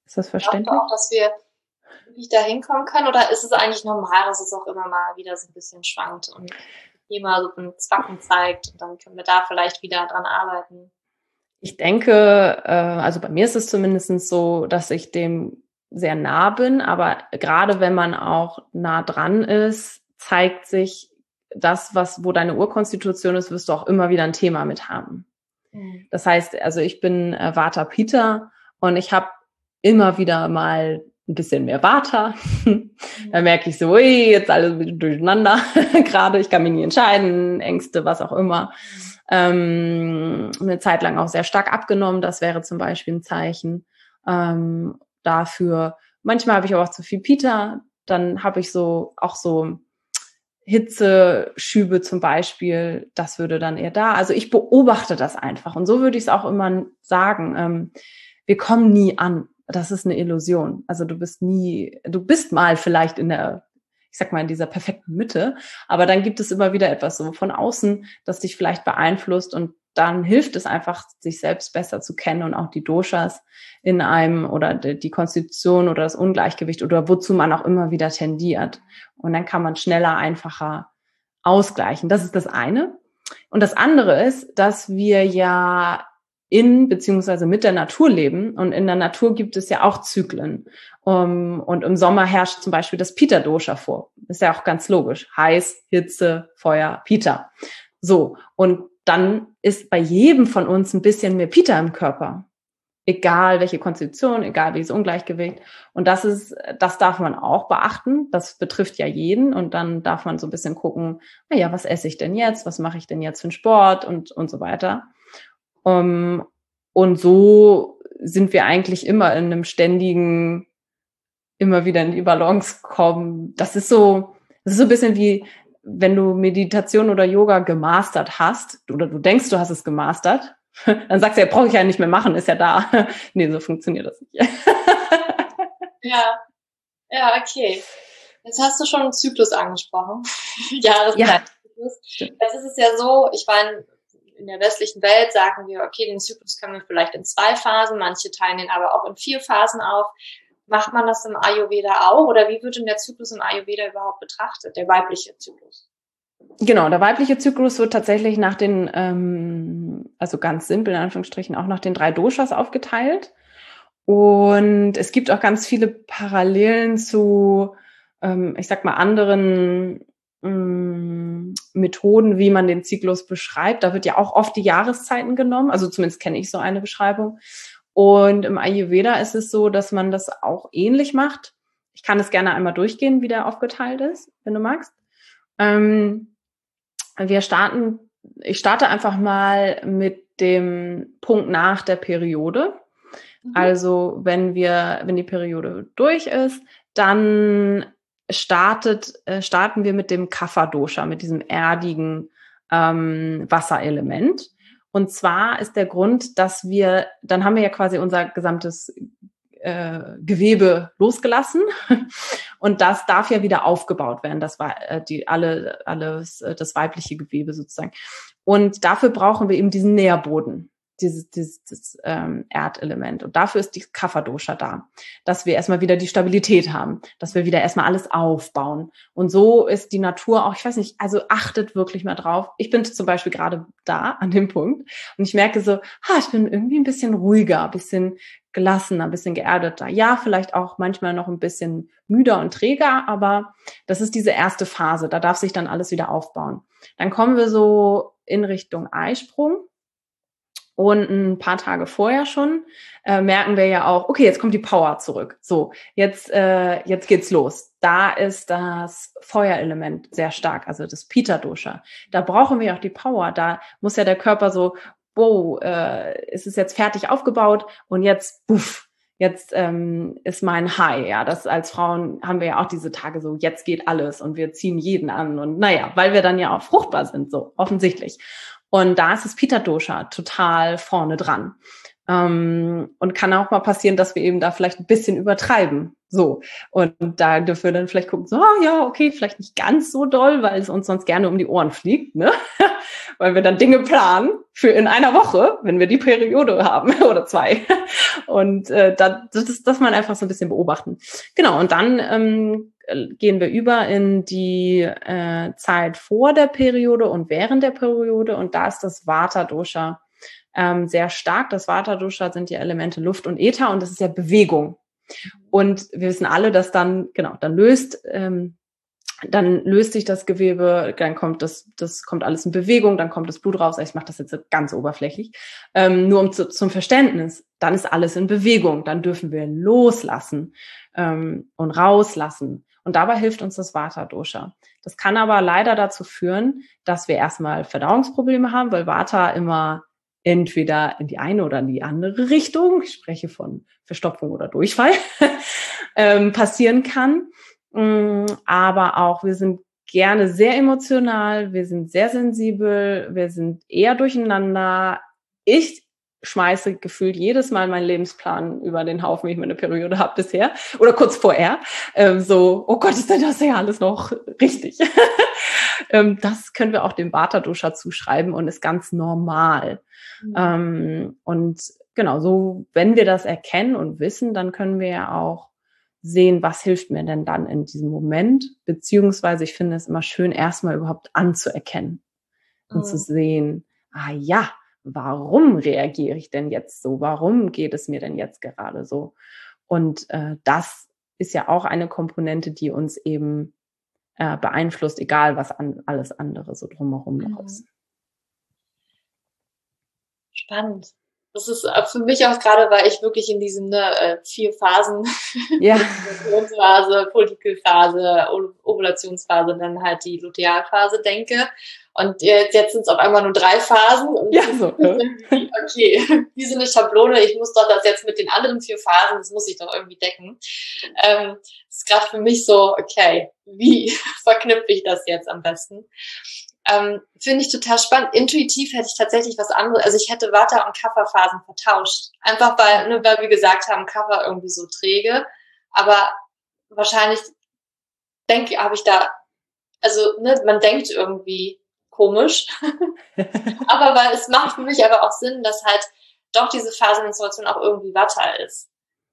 S3: Ist das verständlich? Ich
S1: auch, dass wir wirklich da hinkommen können? Oder ist es eigentlich normal, dass es auch immer mal wieder so ein bisschen schwankt und immer so ein Zwacken zeigt und dann können wir da vielleicht wieder dran arbeiten?
S3: Ich denke, äh, also bei mir ist es zumindest so, dass ich dem sehr nah bin, aber gerade wenn man auch nah dran ist, zeigt sich das, was, wo deine Urkonstitution ist, wirst du auch immer wieder ein Thema mit haben. Mhm. Das heißt, also ich bin äh, Vata Peter und ich habe immer wieder mal ein bisschen mehr Vata. da merke ich so, ui, jetzt alles durcheinander gerade, ich kann mich nie entscheiden, Ängste, was auch immer. Ähm, eine Zeit lang auch sehr stark abgenommen, das wäre zum Beispiel ein Zeichen ähm, dafür. Manchmal habe ich aber auch zu viel Pita, dann habe ich so auch so Hitzeschübe zum Beispiel, das würde dann eher da. Also ich beobachte das einfach. Und so würde ich es auch immer sagen. Ähm, wir kommen nie an. Das ist eine Illusion. Also du bist nie, du bist mal vielleicht in der, ich sag mal, in dieser perfekten Mitte, aber dann gibt es immer wieder etwas so von außen, das dich vielleicht beeinflusst und dann hilft es einfach, sich selbst besser zu kennen und auch die Doshas in einem oder die Konstitution oder das Ungleichgewicht oder wozu man auch immer wieder tendiert. Und dann kann man schneller, einfacher ausgleichen. Das ist das eine. Und das andere ist, dass wir ja in beziehungsweise mit der Natur leben. Und in der Natur gibt es ja auch Zyklen. Um, und im Sommer herrscht zum Beispiel das Pita-Dosha vor. Ist ja auch ganz logisch. Heiß, Hitze, Feuer, Pita. So. Und dann ist bei jedem von uns ein bisschen mehr Pita im Körper. Egal welche Konstitution, egal welches Ungleichgewicht. Und das ist, das darf man auch beachten. Das betrifft ja jeden. Und dann darf man so ein bisschen gucken, naja, was esse ich denn jetzt? Was mache ich denn jetzt für einen Sport und, und so weiter. Um, ähm, und so sind wir eigentlich immer in einem ständigen, immer wieder in die Balance kommen. Das ist so, das ist so ein bisschen wie, wenn du Meditation oder Yoga gemastert hast, oder du denkst, du hast es gemastert, dann sagst du ja, brauche ich ja nicht mehr machen, ist ja da. nee, so funktioniert das nicht.
S1: ja, ja, okay. Jetzt hast du schon einen Zyklus angesprochen. Jahreszeitzyklus. Ja. Jetzt ist es ja so, ich meine, in der westlichen Welt sagen wir, okay, den Zyklus können wir vielleicht in zwei Phasen, manche teilen den aber auch in vier Phasen auf. Macht man das im Ayurveda auch oder wie wird denn der Zyklus im Ayurveda überhaupt betrachtet, der weibliche Zyklus?
S3: Genau, der weibliche Zyklus wird tatsächlich nach den, ähm, also ganz simpel in Anführungsstrichen, auch nach den drei Doshas aufgeteilt. Und es gibt auch ganz viele Parallelen zu, ähm, ich sag mal, anderen Methoden, wie man den Zyklus beschreibt. Da wird ja auch oft die Jahreszeiten genommen. Also zumindest kenne ich so eine Beschreibung. Und im Ayurveda ist es so, dass man das auch ähnlich macht. Ich kann es gerne einmal durchgehen, wie der aufgeteilt ist, wenn du magst. Ähm, wir starten, ich starte einfach mal mit dem Punkt nach der Periode. Mhm. Also wenn wir, wenn die Periode durch ist, dann startet, äh, starten wir mit dem Kapha-Dosha, mit diesem erdigen ähm, Wasserelement. Und zwar ist der Grund, dass wir, dann haben wir ja quasi unser gesamtes äh, Gewebe losgelassen und das darf ja wieder aufgebaut werden. Das war äh, die alle alles äh, das weibliche Gewebe sozusagen. Und dafür brauchen wir eben diesen Nährboden dieses, dieses, dieses ähm, Erdelement. Und dafür ist die Kapha-Dosha da, dass wir erstmal wieder die Stabilität haben, dass wir wieder erstmal alles aufbauen. Und so ist die Natur auch, ich weiß nicht, also achtet wirklich mal drauf. Ich bin zum Beispiel gerade da an dem Punkt und ich merke so, ha, ich bin irgendwie ein bisschen ruhiger, ein bisschen gelassener, ein bisschen geerdeter. Ja, vielleicht auch manchmal noch ein bisschen müder und träger, aber das ist diese erste Phase. Da darf sich dann alles wieder aufbauen. Dann kommen wir so in Richtung Eisprung und ein paar Tage vorher schon äh, merken wir ja auch, okay, jetzt kommt die Power zurück. So, jetzt, äh, jetzt geht's los. Da ist das Feuerelement sehr stark, also das Pita-Dosha. Da brauchen wir auch die Power. Da muss ja der Körper so, wow, äh, ist es jetzt fertig aufgebaut und jetzt, puff, jetzt ähm, ist mein High. Ja, das als Frauen haben wir ja auch diese Tage so, jetzt geht alles und wir ziehen jeden an und naja, weil wir dann ja auch fruchtbar sind, so offensichtlich. Und da ist das Pita Dosha total vorne dran. Ähm, und kann auch mal passieren, dass wir eben da vielleicht ein bisschen übertreiben. So. Und da dürfen wir dann vielleicht gucken, so, ah, ja, okay, vielleicht nicht ganz so doll, weil es uns sonst gerne um die Ohren fliegt, ne? weil wir dann Dinge planen für in einer Woche, wenn wir die Periode haben oder zwei. Und äh, da, das, das man einfach so ein bisschen beobachten. Genau, und dann ähm, gehen wir über in die äh, Zeit vor der Periode und während der Periode und da ist das Vata-Dosha ähm, sehr stark. Das Vata-Dosha sind die Elemente Luft und Äther und das ist ja Bewegung. Und wir wissen alle, dass dann, genau, dann löst, ähm, dann löst sich das Gewebe, dann kommt das, das kommt alles in Bewegung, dann kommt das Blut raus. Ich mache das jetzt ganz oberflächlich. Ähm, nur um zu, zum Verständnis, dann ist alles in Bewegung, dann dürfen wir loslassen ähm, und rauslassen. Und dabei hilft uns das Vata-Dosha. Das kann aber leider dazu führen, dass wir erstmal Verdauungsprobleme haben, weil Vata immer entweder in die eine oder in die andere Richtung, ich spreche von Verstopfung oder Durchfall, ähm, passieren kann. Mm, aber auch wir sind gerne sehr emotional, wir sind sehr sensibel, wir sind eher durcheinander. Ich schmeiße gefühlt jedes Mal meinen Lebensplan über den Haufen, wie ich meine Periode habe bisher oder kurz vorher. Ähm, so, oh Gott, ist denn das ja alles noch richtig? ähm, das können wir auch dem Vata-Dosha zuschreiben und ist ganz normal. Mhm. Ähm, und genau, so, wenn wir das erkennen und wissen, dann können wir ja auch sehen, was hilft mir denn dann in diesem Moment, beziehungsweise ich finde es immer schön, erstmal überhaupt anzuerkennen und mhm. zu sehen, ah ja, warum reagiere ich denn jetzt so? Warum geht es mir denn jetzt gerade so? Und äh, das ist ja auch eine Komponente, die uns eben äh, beeinflusst, egal was an, alles andere so drumherum noch mhm. ist.
S1: Spannend. Das ist für mich auch gerade, weil ich wirklich in diesen ne, äh, vier Phasen,
S3: ja.
S1: Phase, Follikelphase, Ovulationsphase, dann halt die Lutealphase denke. Und jetzt sind es auf einmal nur drei Phasen. Und
S3: ja, so.
S1: okay, wie so eine Schablone, ich muss doch das jetzt mit den anderen vier Phasen, das muss ich doch irgendwie decken. Ähm, das ist gerade für mich so, okay, wie verknüpfe ich das jetzt am besten? Ähm, Finde ich total spannend. Intuitiv hätte ich tatsächlich was anderes. Also ich hätte Water- und Kafferphasen vertauscht. Einfach weil, ne, weil wir gesagt haben, Kaffer irgendwie so träge. Aber wahrscheinlich denke, habe ich da, also ne, man denkt irgendwie komisch. aber weil es macht für mich aber auch Sinn, dass halt doch diese Phasenmenstruation auch irgendwie Watter ist.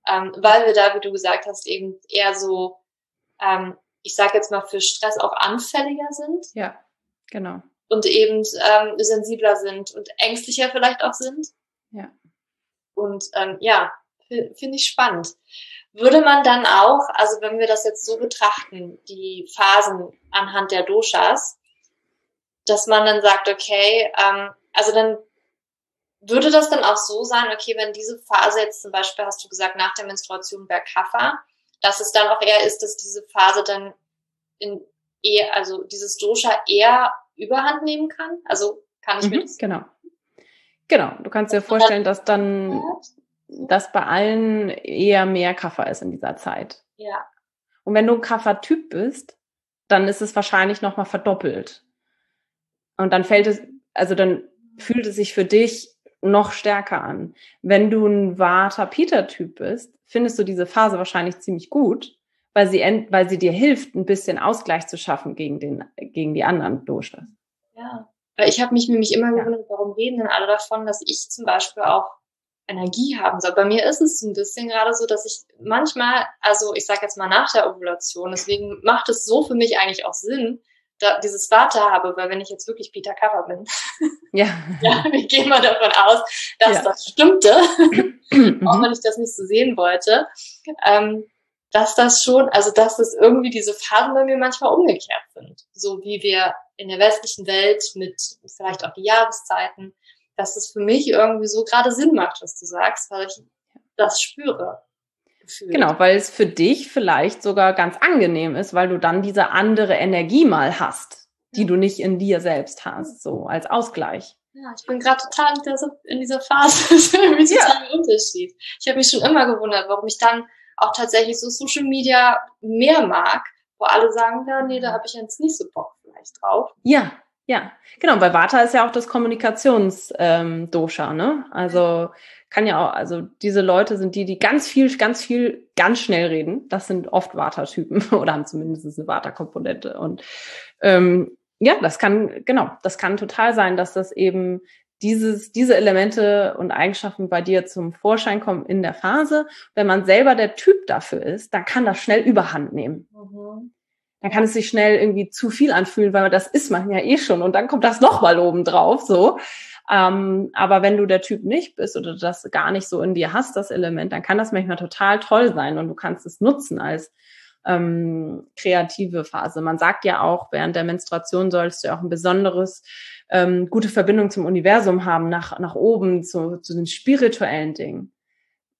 S1: Ähm, weil wir da, wie du gesagt hast, eben eher so, ähm, ich sage jetzt mal, für Stress auch anfälliger sind.
S3: Ja Genau.
S1: Und eben ähm, sensibler sind und ängstlicher vielleicht auch sind.
S3: Ja.
S1: Und ähm, ja, finde ich spannend. Würde man dann auch, also wenn wir das jetzt so betrachten, die Phasen anhand der Doshas, dass man dann sagt, okay, ähm, also dann würde das dann auch so sein, okay, wenn diese Phase jetzt zum Beispiel, hast du gesagt, nach der Menstruation bei Kaffer, dass es dann auch eher ist, dass diese Phase dann in eher, also dieses Dosha eher überhand nehmen kann? Also kann ich mhm, mir das?
S3: Genau. Genau. Du kannst dir vorstellen, dass dann, dass bei allen eher mehr Kaffer ist in dieser Zeit.
S1: Ja.
S3: Und wenn du ein Kaffertyp bist, dann ist es wahrscheinlich nochmal verdoppelt. Und dann fällt es, also dann fühlt es sich für dich noch stärker an. Wenn du ein Vata-Peter-Typ bist, findest du diese Phase wahrscheinlich ziemlich gut, weil sie, weil sie dir hilft, ein bisschen Ausgleich zu schaffen gegen, den, gegen die anderen Doshas.
S1: Ja, weil ich habe mich nämlich immer gewundert, warum reden denn alle davon, dass ich zum Beispiel auch Energie haben soll. Bei mir ist es ein bisschen gerade so, dass ich manchmal, also ich sage jetzt mal nach der Ovulation, deswegen macht es so für mich eigentlich auch Sinn, da dieses Vater habe, weil wenn ich jetzt wirklich Peter Cover bin,
S3: ja,
S1: ja ich gehe mal davon aus, dass ja. das stimmte, auch wenn ich das nicht so sehen wollte. Ähm, dass das schon, also dass das irgendwie diese Phasen bei mir manchmal umgekehrt sind. So wie wir in der westlichen Welt mit vielleicht auch die Jahreszeiten, dass das für mich irgendwie so gerade Sinn macht, was du sagst, weil ich das spüre.
S3: Gefühlt. Genau, weil es für dich vielleicht sogar ganz angenehm ist, weil du dann diese andere Energie mal hast, die du nicht in dir selbst hast, so als Ausgleich.
S1: Ja, ich bin gerade total in dieser Phase. Das ist irgendwie total ja. Unterschied. Ich habe mich schon immer gewundert, warum ich dann auch tatsächlich so Social Media mehr mag, wo alle sagen, ja, nee, da habe ich jetzt nicht so Bock vielleicht drauf.
S3: Ja, ja, genau, weil Vata ist ja auch das Kommunikationsdosha, ähm, ne? Also kann ja auch, also diese Leute sind die, die ganz viel, ganz viel, ganz schnell reden. Das sind oft Vata-Typen oder haben zumindest eine Vata-Komponente. Und ähm, ja, das kann, genau, das kann total sein, dass das eben dieses, diese Elemente und Eigenschaften bei dir zum Vorschein kommen in der Phase. Wenn man selber der Typ dafür ist, dann kann das schnell Überhand nehmen. Mhm. Dann kann es sich schnell irgendwie zu viel anfühlen, weil das ist man ja eh schon und dann kommt das nochmal oben drauf, so. Ähm, aber wenn du der Typ nicht bist oder das gar nicht so in dir hast, das Element, dann kann das manchmal total toll sein und du kannst es nutzen als ähm, kreative Phase. Man sagt ja auch, während der Menstruation sollst du auch ein besonderes ähm, gute Verbindung zum Universum haben, nach, nach oben, zu, zu den spirituellen Dingen.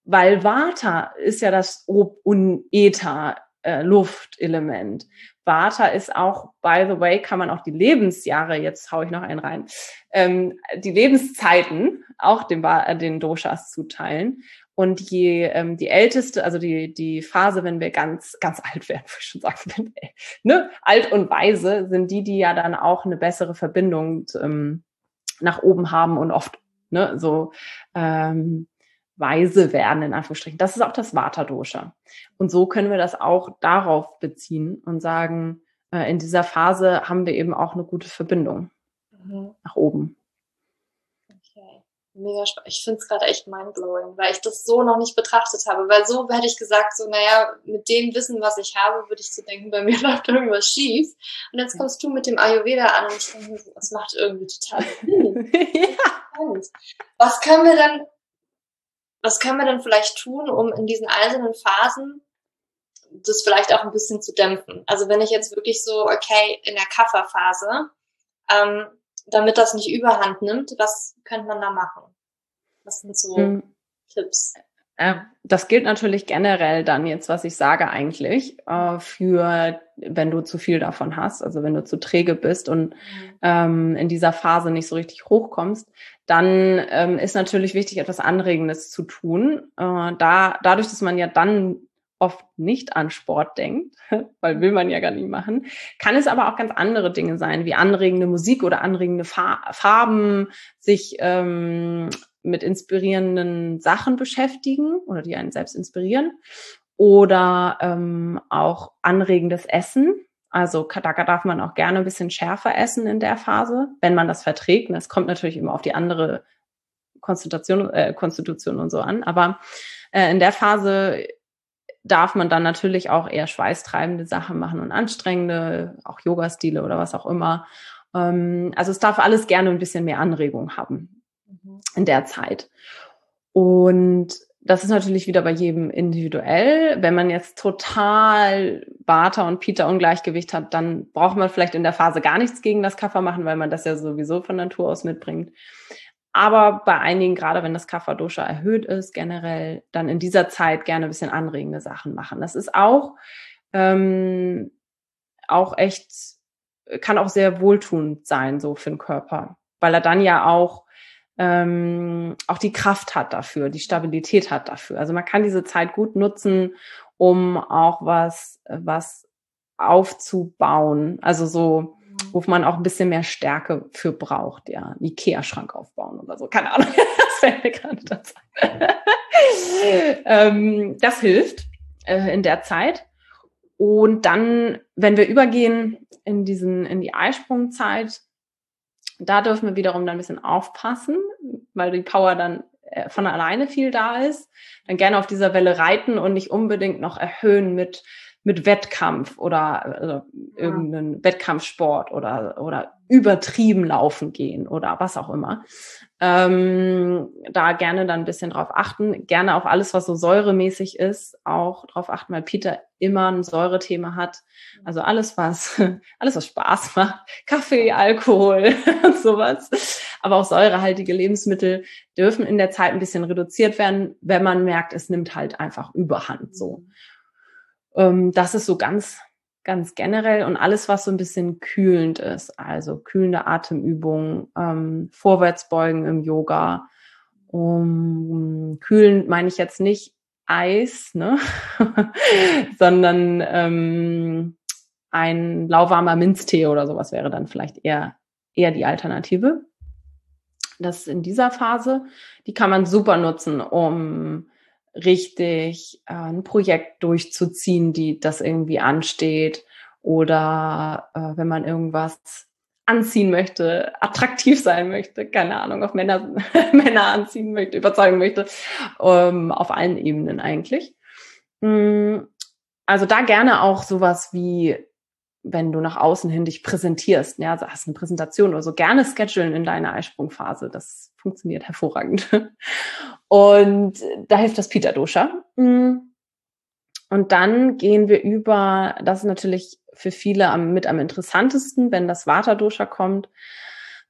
S3: Weil Vata ist ja das Ob- und Äther, äh, Luftelement. Vata ist auch, by the way, kann man auch die Lebensjahre, jetzt hau ich noch einen rein, ähm, die Lebenszeiten auch den, den Doshas zuteilen. Und je ähm, die älteste, also die, die Phase, wenn wir ganz, ganz alt werden, würde ich schon sagen, ne? alt und weise, sind die, die ja dann auch eine bessere Verbindung ähm, nach oben haben und oft ne, so ähm, weise werden, in Anführungsstrichen. Das ist auch das Vata-Dosha. Und so können wir das auch darauf beziehen und sagen, äh, in dieser Phase haben wir eben auch eine gute Verbindung mhm. nach oben.
S1: Mega spannend. Ich finde es gerade echt mindblowing, weil ich das so noch nicht betrachtet habe. Weil so hätte ich gesagt, so, naja, mit dem Wissen, was ich habe, würde ich so denken, bei mir läuft irgendwas schief. Und jetzt kommst du mit dem Ayurveda an und ich denke, das macht irgendwie total Sinn. ja. Was können wir dann was können wir denn vielleicht tun, um in diesen einzelnen Phasen das vielleicht auch ein bisschen zu dämpfen? Also wenn ich jetzt wirklich so, okay, in der Kafferphase, ähm, damit das nicht überhand nimmt, was könnte man da machen? Was sind so hm. Tipps?
S3: Äh, das gilt natürlich generell dann jetzt, was ich sage eigentlich, äh, für wenn du zu viel davon hast, also wenn du zu träge bist und mhm. ähm, in dieser Phase nicht so richtig hochkommst, dann ähm, ist natürlich wichtig, etwas Anregendes zu tun. Äh, da, dadurch, dass man ja dann oft nicht an Sport denkt, weil will man ja gar nicht machen, kann es aber auch ganz andere Dinge sein, wie anregende Musik oder anregende Farben, sich ähm, mit inspirierenden Sachen beschäftigen oder die einen selbst inspirieren oder ähm, auch anregendes Essen. Also da darf man auch gerne ein bisschen schärfer essen in der Phase, wenn man das verträgt. Es kommt natürlich immer auf die andere Konstitution, äh, Konstitution und so an. Aber äh, in der Phase darf man dann natürlich auch eher schweißtreibende Sachen machen und anstrengende, auch Yoga-Stile oder was auch immer. Ähm, also es darf alles gerne ein bisschen mehr Anregung haben mhm. in der Zeit. Und das ist natürlich wieder bei jedem individuell. Wenn man jetzt total Vata und Pita Ungleichgewicht hat, dann braucht man vielleicht in der Phase gar nichts gegen das Kaffer machen, weil man das ja sowieso von Natur aus mitbringt. Aber bei einigen, gerade wenn das Kapha-Dosha erhöht ist, generell, dann in dieser Zeit gerne ein bisschen anregende Sachen machen. Das ist auch, ähm, auch echt, kann auch sehr wohltuend sein, so für den Körper. Weil er dann ja auch, ähm, auch die Kraft hat dafür, die Stabilität hat dafür. Also man kann diese Zeit gut nutzen, um auch was, was aufzubauen. Also so, wo man auch ein bisschen mehr Stärke für braucht, ja, einen Ikea-Schrank aufbauen oder so, keine Ahnung, das fällt mir gerade dazu. ähm, das hilft äh, in der Zeit. Und dann, wenn wir übergehen in diesen, in die Eisprungzeit, da dürfen wir wiederum dann ein bisschen aufpassen, weil die Power dann äh, von alleine viel da ist. Dann gerne auf dieser Welle reiten und nicht unbedingt noch erhöhen mit mit Wettkampf oder also irgendeinen. Wettkampfsport oder, oder übertrieben laufen gehen oder was auch immer. Ähm, da gerne dann ein bisschen drauf achten. Gerne auf alles, was so säuremäßig ist, auch drauf achten, weil Peter immer ein Säurethema hat. Also alles, was, alles, was Spaß macht. Kaffee, Alkohol und sowas. Aber auch säurehaltige Lebensmittel dürfen in der Zeit ein bisschen reduziert werden, wenn man merkt, es nimmt halt einfach überhand so. Ähm, das ist so ganz, ganz generell und alles, was so ein bisschen kühlend ist, also kühlende Atemübungen, ähm, Vorwärtsbeugen im Yoga. Um, kühlend meine ich jetzt nicht Eis, ne? sondern ähm, ein lauwarmer Minztee oder sowas wäre dann vielleicht eher, eher die Alternative. Das ist in dieser Phase. Die kann man super nutzen, um richtig äh, ein Projekt durchzuziehen, die das irgendwie ansteht oder äh, wenn man irgendwas anziehen möchte, attraktiv sein möchte, keine Ahnung, auf Männer, Männer anziehen möchte, überzeugen möchte, ähm, auf allen Ebenen eigentlich. Mm, also da gerne auch sowas wie wenn du nach außen hin dich präsentierst, ja, also hast eine Präsentation oder so, gerne schedulen in deiner Eisprungphase. Das funktioniert hervorragend. Und da hilft das Pita Dosha. Und dann gehen wir über, das ist natürlich für viele am, mit am interessantesten, wenn das Vata Dosha kommt,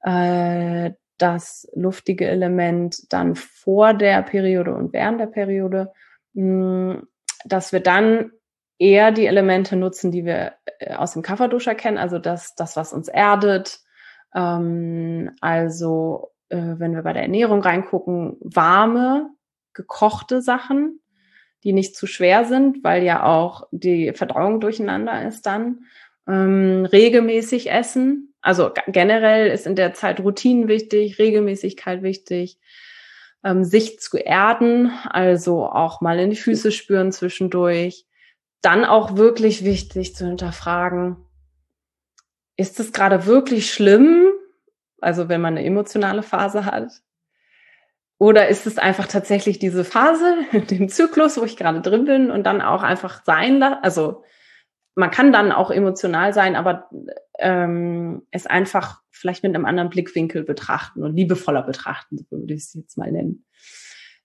S3: äh, das luftige Element dann vor der Periode und während der Periode, dass wir dann eher die Elemente nutzen, die wir äh, aus dem Kafferduscher kennen, also das, das was uns erdet. Ähm, also äh, wenn wir bei der Ernährung reingucken, warme gekochte Sachen, die nicht zu schwer sind, weil ja auch die Verdauung durcheinander ist dann. Ähm, regelmäßig essen. Also generell ist in der Zeit Routinen wichtig, Regelmäßigkeit wichtig. Ähm, sich zu erden, also auch mal in die Füße spüren zwischendurch. Dann auch wirklich wichtig zu hinterfragen, ist es gerade wirklich schlimm? Also wenn man eine emotionale Phase hat, oder ist es einfach tatsächlich diese Phase, den Zyklus, wo ich gerade drin bin und dann auch einfach sein? Also man kann dann auch emotional sein, aber ähm, es einfach vielleicht mit einem anderen Blickwinkel betrachten und liebevoller betrachten, würde ich es jetzt mal nennen.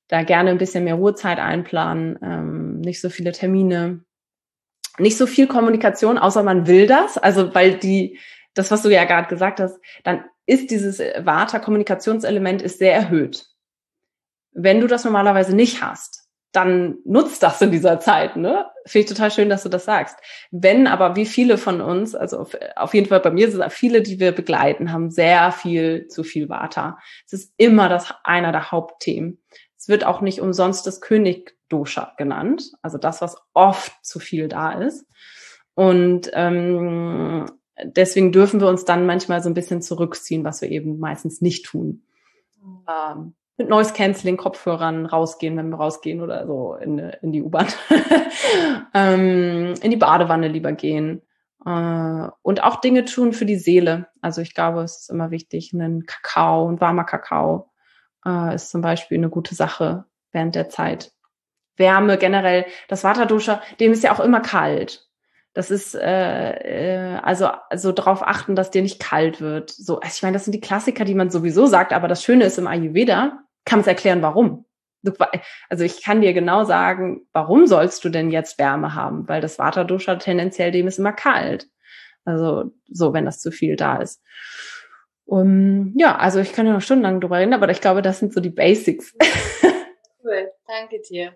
S3: Da gerne ein bisschen mehr Ruhezeit einplanen, ähm, nicht so viele Termine, nicht so viel Kommunikation, außer man will das. Also weil die, das, was du ja gerade gesagt hast, dann ist dieses Vata-Kommunikationselement ist sehr erhöht. Wenn du das normalerweise nicht hast, dann nutzt das in dieser Zeit, ne? Finde ich total schön, dass du das sagst. Wenn aber wie viele von uns, also auf, auf jeden Fall bei mir sind viele, die wir begleiten, haben sehr viel zu viel Vata. Es ist immer das einer der Hauptthemen. Es wird auch nicht umsonst das König Dosha genannt, also das, was oft zu viel da ist. Und ähm, deswegen dürfen wir uns dann manchmal so ein bisschen zurückziehen, was wir eben meistens nicht tun. Ähm, mit Noise Cancelling Kopfhörern rausgehen, wenn wir rausgehen oder so in, in die U-Bahn, ähm, in die Badewanne lieber gehen äh, und auch Dinge tun für die Seele. Also ich glaube, es ist immer wichtig, ein Kakao, ein warmer Kakao äh, ist zum Beispiel eine gute Sache während der Zeit. Wärme generell, das Waterduscher, dem ist ja auch immer kalt. Das ist äh, äh, also also darauf achten, dass dir nicht kalt wird. So, also ich meine, das sind die Klassiker, die man sowieso sagt, aber das Schöne ist im Ayurveda, kann es erklären, warum. Du, also ich kann dir genau sagen, warum sollst du denn jetzt Wärme haben? Weil das Vata-Dosha tendenziell dem ist immer kalt. Also so, wenn das zu viel da ist. Um, ja, also ich kann ja noch stundenlang drüber reden, aber ich glaube, das sind so die Basics.
S1: cool, danke dir.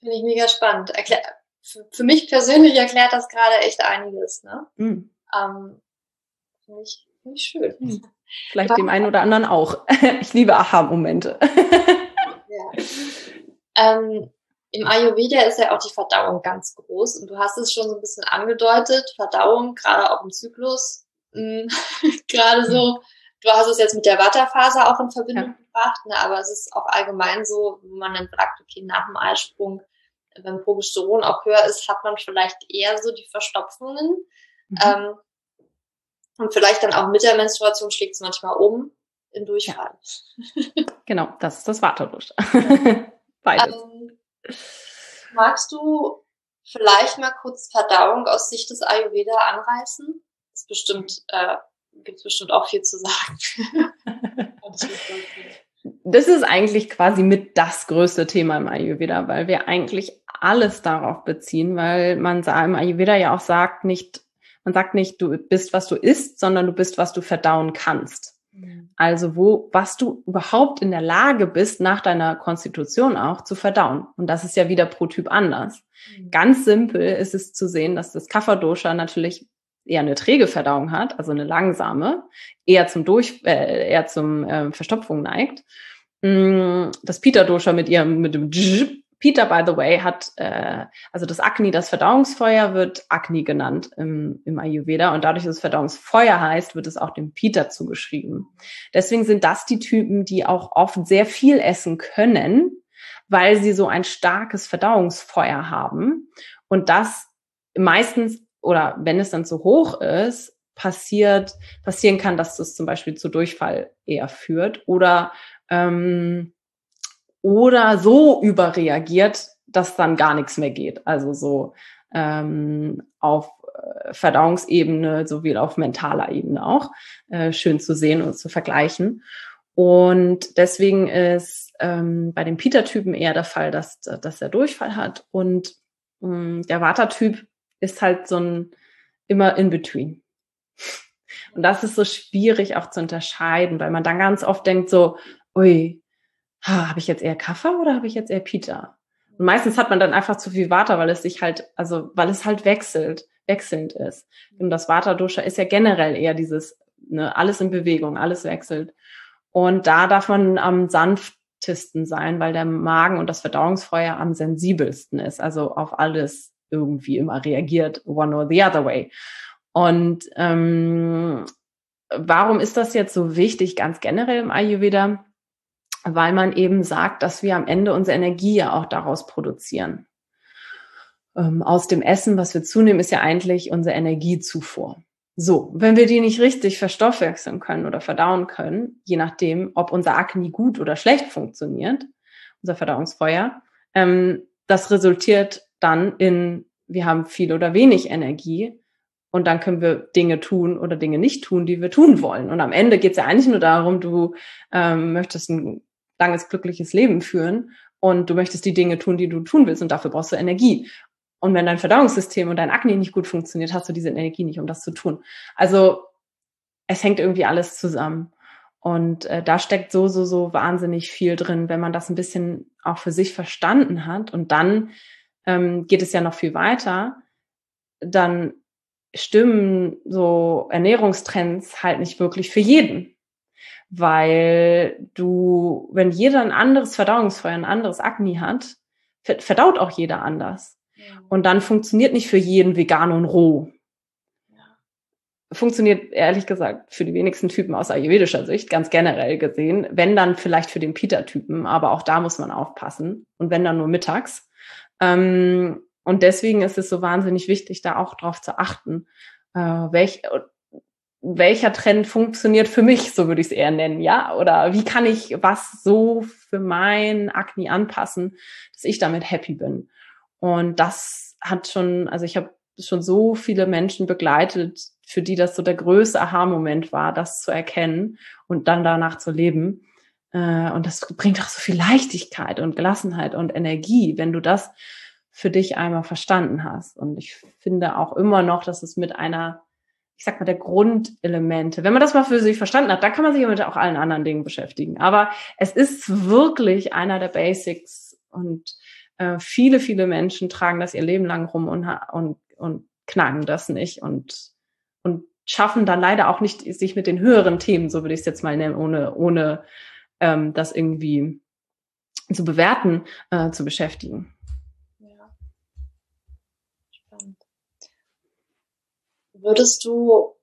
S1: Finde ich mega spannend. Erklär, für mich persönlich erklärt das gerade echt einiges. Ne? Mm. Ähm, Finde ich, find ich schön. Mm.
S3: Vielleicht Aber dem einen oder anderen auch. Ich liebe Aha-Momente.
S1: Ja. Ähm, Im Ayurveda ist ja auch die Verdauung ganz groß und du hast es schon so ein bisschen angedeutet. Verdauung, gerade auch im Zyklus, hm, gerade so. Du hast es jetzt mit der Watterfaser auch in Verbindung ja. gebracht, ne, aber es ist auch allgemein so, wo man dann sagt, okay, nach dem Eisprung, wenn Progesteron auch höher ist, hat man vielleicht eher so die Verstopfungen. Mhm. Ähm, und vielleicht dann auch mit der Menstruation schlägt es manchmal um in Durchfall.
S3: Ja. genau, das ist das Waterdurch. Beides. Ähm,
S1: magst du vielleicht mal kurz Verdauung aus Sicht des Ayurveda anreißen? Das ist bestimmt, äh, gibt bestimmt auch viel zu sagen.
S3: das ist eigentlich quasi mit das größte Thema im Ayurveda, weil wir eigentlich alles darauf beziehen, weil man im Ayurveda ja auch sagt, nicht man sagt nicht, du bist, was du isst, sondern du bist, was du verdauen kannst. Mhm. Also wo, was du überhaupt in der Lage bist, nach deiner Konstitution auch zu verdauen. Und das ist ja wieder pro Typ anders. Mhm. Ganz simpel ist es zu sehen, dass das Kapha-Dosha natürlich eher eine träge Verdauung hat, also eine langsame, eher zum Durch, äh, eher zum äh, Verstopfung neigt. Mm, das Pita-Dosha mit ihrem, mit dem Peter, by the way, hat, äh, also das Agni, das Verdauungsfeuer, wird Agni genannt im, im Ayurveda. Und dadurch, dass es Verdauungsfeuer heißt, wird es auch dem Peter zugeschrieben. Deswegen sind das die Typen, die auch oft sehr viel essen können, weil sie so ein starkes Verdauungsfeuer haben. Und das meistens, oder wenn es dann zu hoch ist, passiert, passieren kann, dass das zum Beispiel zu Durchfall eher führt oder ähm, oder so überreagiert, dass dann gar nichts mehr geht. Also so ähm, auf äh, Verdauungsebene sowie auf mentaler Ebene auch äh, schön zu sehen und zu vergleichen. Und deswegen ist ähm, bei den Peter-Typen eher der Fall, dass, dass er Durchfall hat. Und ähm, der Vata-Typ ist halt so ein immer in between. Und das ist so schwierig auch zu unterscheiden, weil man dann ganz oft denkt so, ui, ha, habe ich jetzt eher Kaffer oder habe ich jetzt eher Pita? Und meistens hat man dann einfach zu viel Water, weil es sich halt, also weil es halt wechselt, wechselnd ist. Und das Vata-Dosha ist ja generell eher dieses, ne, alles in Bewegung, alles wechselt. Und da darf man ähm, sanft sensibelsten sein, weil der Magen und das Verdauungsfeuer am sensibelsten ist, also auf alles irgendwie immer reagiert, one or the other way. Und ähm, warum ist das jetzt so wichtig, ganz generell im Ayurveda? Weil man eben sagt, dass wir am Ende unsere Energie ja auch daraus produzieren. Ähm, aus dem Essen, was wir zunehmen, ist ja eigentlich unsere Energiezufuhr. So, wenn wir die nicht richtig verstoffwechseln können oder verdauen können, je nachdem, ob unser Akne gut oder schlecht funktioniert, unser Verdauungsfeuer, ähm, das resultiert dann in, wir haben viel oder wenig Energie und dann können wir Dinge tun oder Dinge nicht tun, die wir tun wollen. Und am Ende geht es ja eigentlich nur darum, du ähm, möchtest ein langes, glückliches Leben führen und du möchtest die Dinge tun, die du tun willst und dafür brauchst du Energie. Und wenn dein Verdauungssystem und dein Akne nicht gut funktioniert, hast du diese Energie nicht, um das zu tun. Also es hängt irgendwie alles zusammen. Und äh, da steckt so, so, so wahnsinnig viel drin, wenn man das ein bisschen auch für sich verstanden hat. Und dann ähm, geht es ja noch viel weiter. Dann stimmen so Ernährungstrends halt nicht wirklich für jeden. Weil du, wenn jeder ein anderes Verdauungsfeuer, ein anderes Akne hat, verdaut auch jeder anders. Und dann funktioniert nicht für jeden vegan und roh. Funktioniert ehrlich gesagt für die wenigsten Typen aus ayurvedischer Sicht, ganz generell gesehen. Wenn dann vielleicht für den Pita-Typen, aber auch da muss man aufpassen. Und wenn dann nur mittags. Ähm, und deswegen ist es so wahnsinnig wichtig, da auch drauf zu achten, äh, welch, welcher Trend funktioniert für mich, so würde ich es eher nennen, ja? Oder wie kann ich was so für mein Akne anpassen, dass ich damit happy bin? Und das hat schon, also ich habe schon so viele Menschen begleitet, für die das so der größte Aha-Moment war, das zu erkennen und dann danach zu leben. Äh, und das bringt auch so viel Leichtigkeit und Gelassenheit und Energie, wenn du das für dich einmal verstanden hast. Und ich finde auch immer noch, dass es mit einer, ich sag mal, der Grundelemente, wenn man das mal für sich verstanden hat, dann kann man sich mit auch allen anderen Dingen beschäftigen. Aber es ist wirklich einer der Basics und äh, viele, viele Menschen tragen das ihr Leben lang rum und, und, und knacken das nicht und, und schaffen dann leider auch nicht, sich mit den höheren Themen, so würde ich es jetzt mal nennen, ohne, ohne ähm, das irgendwie zu bewerten, äh, zu beschäftigen. Ja.
S1: Spannend. Würdest du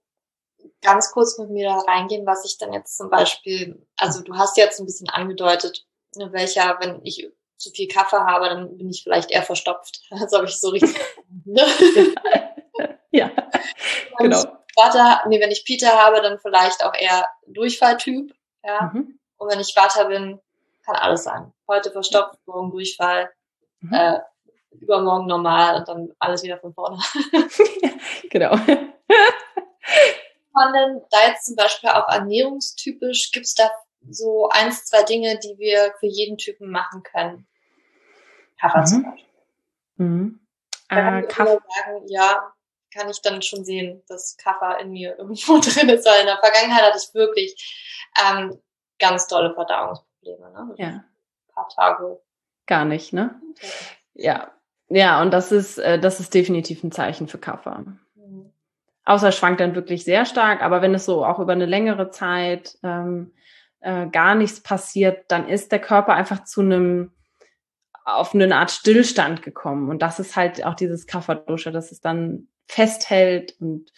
S1: ganz kurz mit mir da reingehen, was ich dann jetzt zum Beispiel, also du hast jetzt ein bisschen angedeutet, welcher, wenn ich zu viel Kaffee habe, dann bin ich vielleicht eher verstopft. Das habe ich so richtig.
S3: ja, genau.
S1: Vater, nee, wenn ich Peter habe, dann vielleicht auch eher Durchfalltyp. Ja. Mhm. Und wenn ich Vater bin, kann alles sein. Heute verstopft, morgen Durchfall, mhm. äh, übermorgen normal und dann alles wieder von vorne.
S3: ja, genau.
S1: Man denn da jetzt zum Beispiel auch ernährungstypisch, gibt es da so eins, zwei Dinge, die wir für jeden Typen machen können? Kaffer mhm. zum Beispiel. Mhm. Da kann äh, ich sagen, ja, kann ich dann schon sehen, dass Kaffer in mir irgendwo drin ist, weil in der Vergangenheit hatte ich wirklich ähm, ganz tolle Verdauungsprobleme. Ne?
S3: Ja. Ein
S1: paar Tage.
S3: Gar nicht, ne? Ja. Ja, und das ist, äh, das ist definitiv ein Zeichen für Kaffer. Mhm. Außer es schwankt dann wirklich sehr stark, aber wenn es so auch über eine längere Zeit ähm, äh, gar nichts passiert, dann ist der Körper einfach zu einem auf eine Art Stillstand gekommen. Und das ist halt auch dieses Kafferdusche, dass es dann festhält und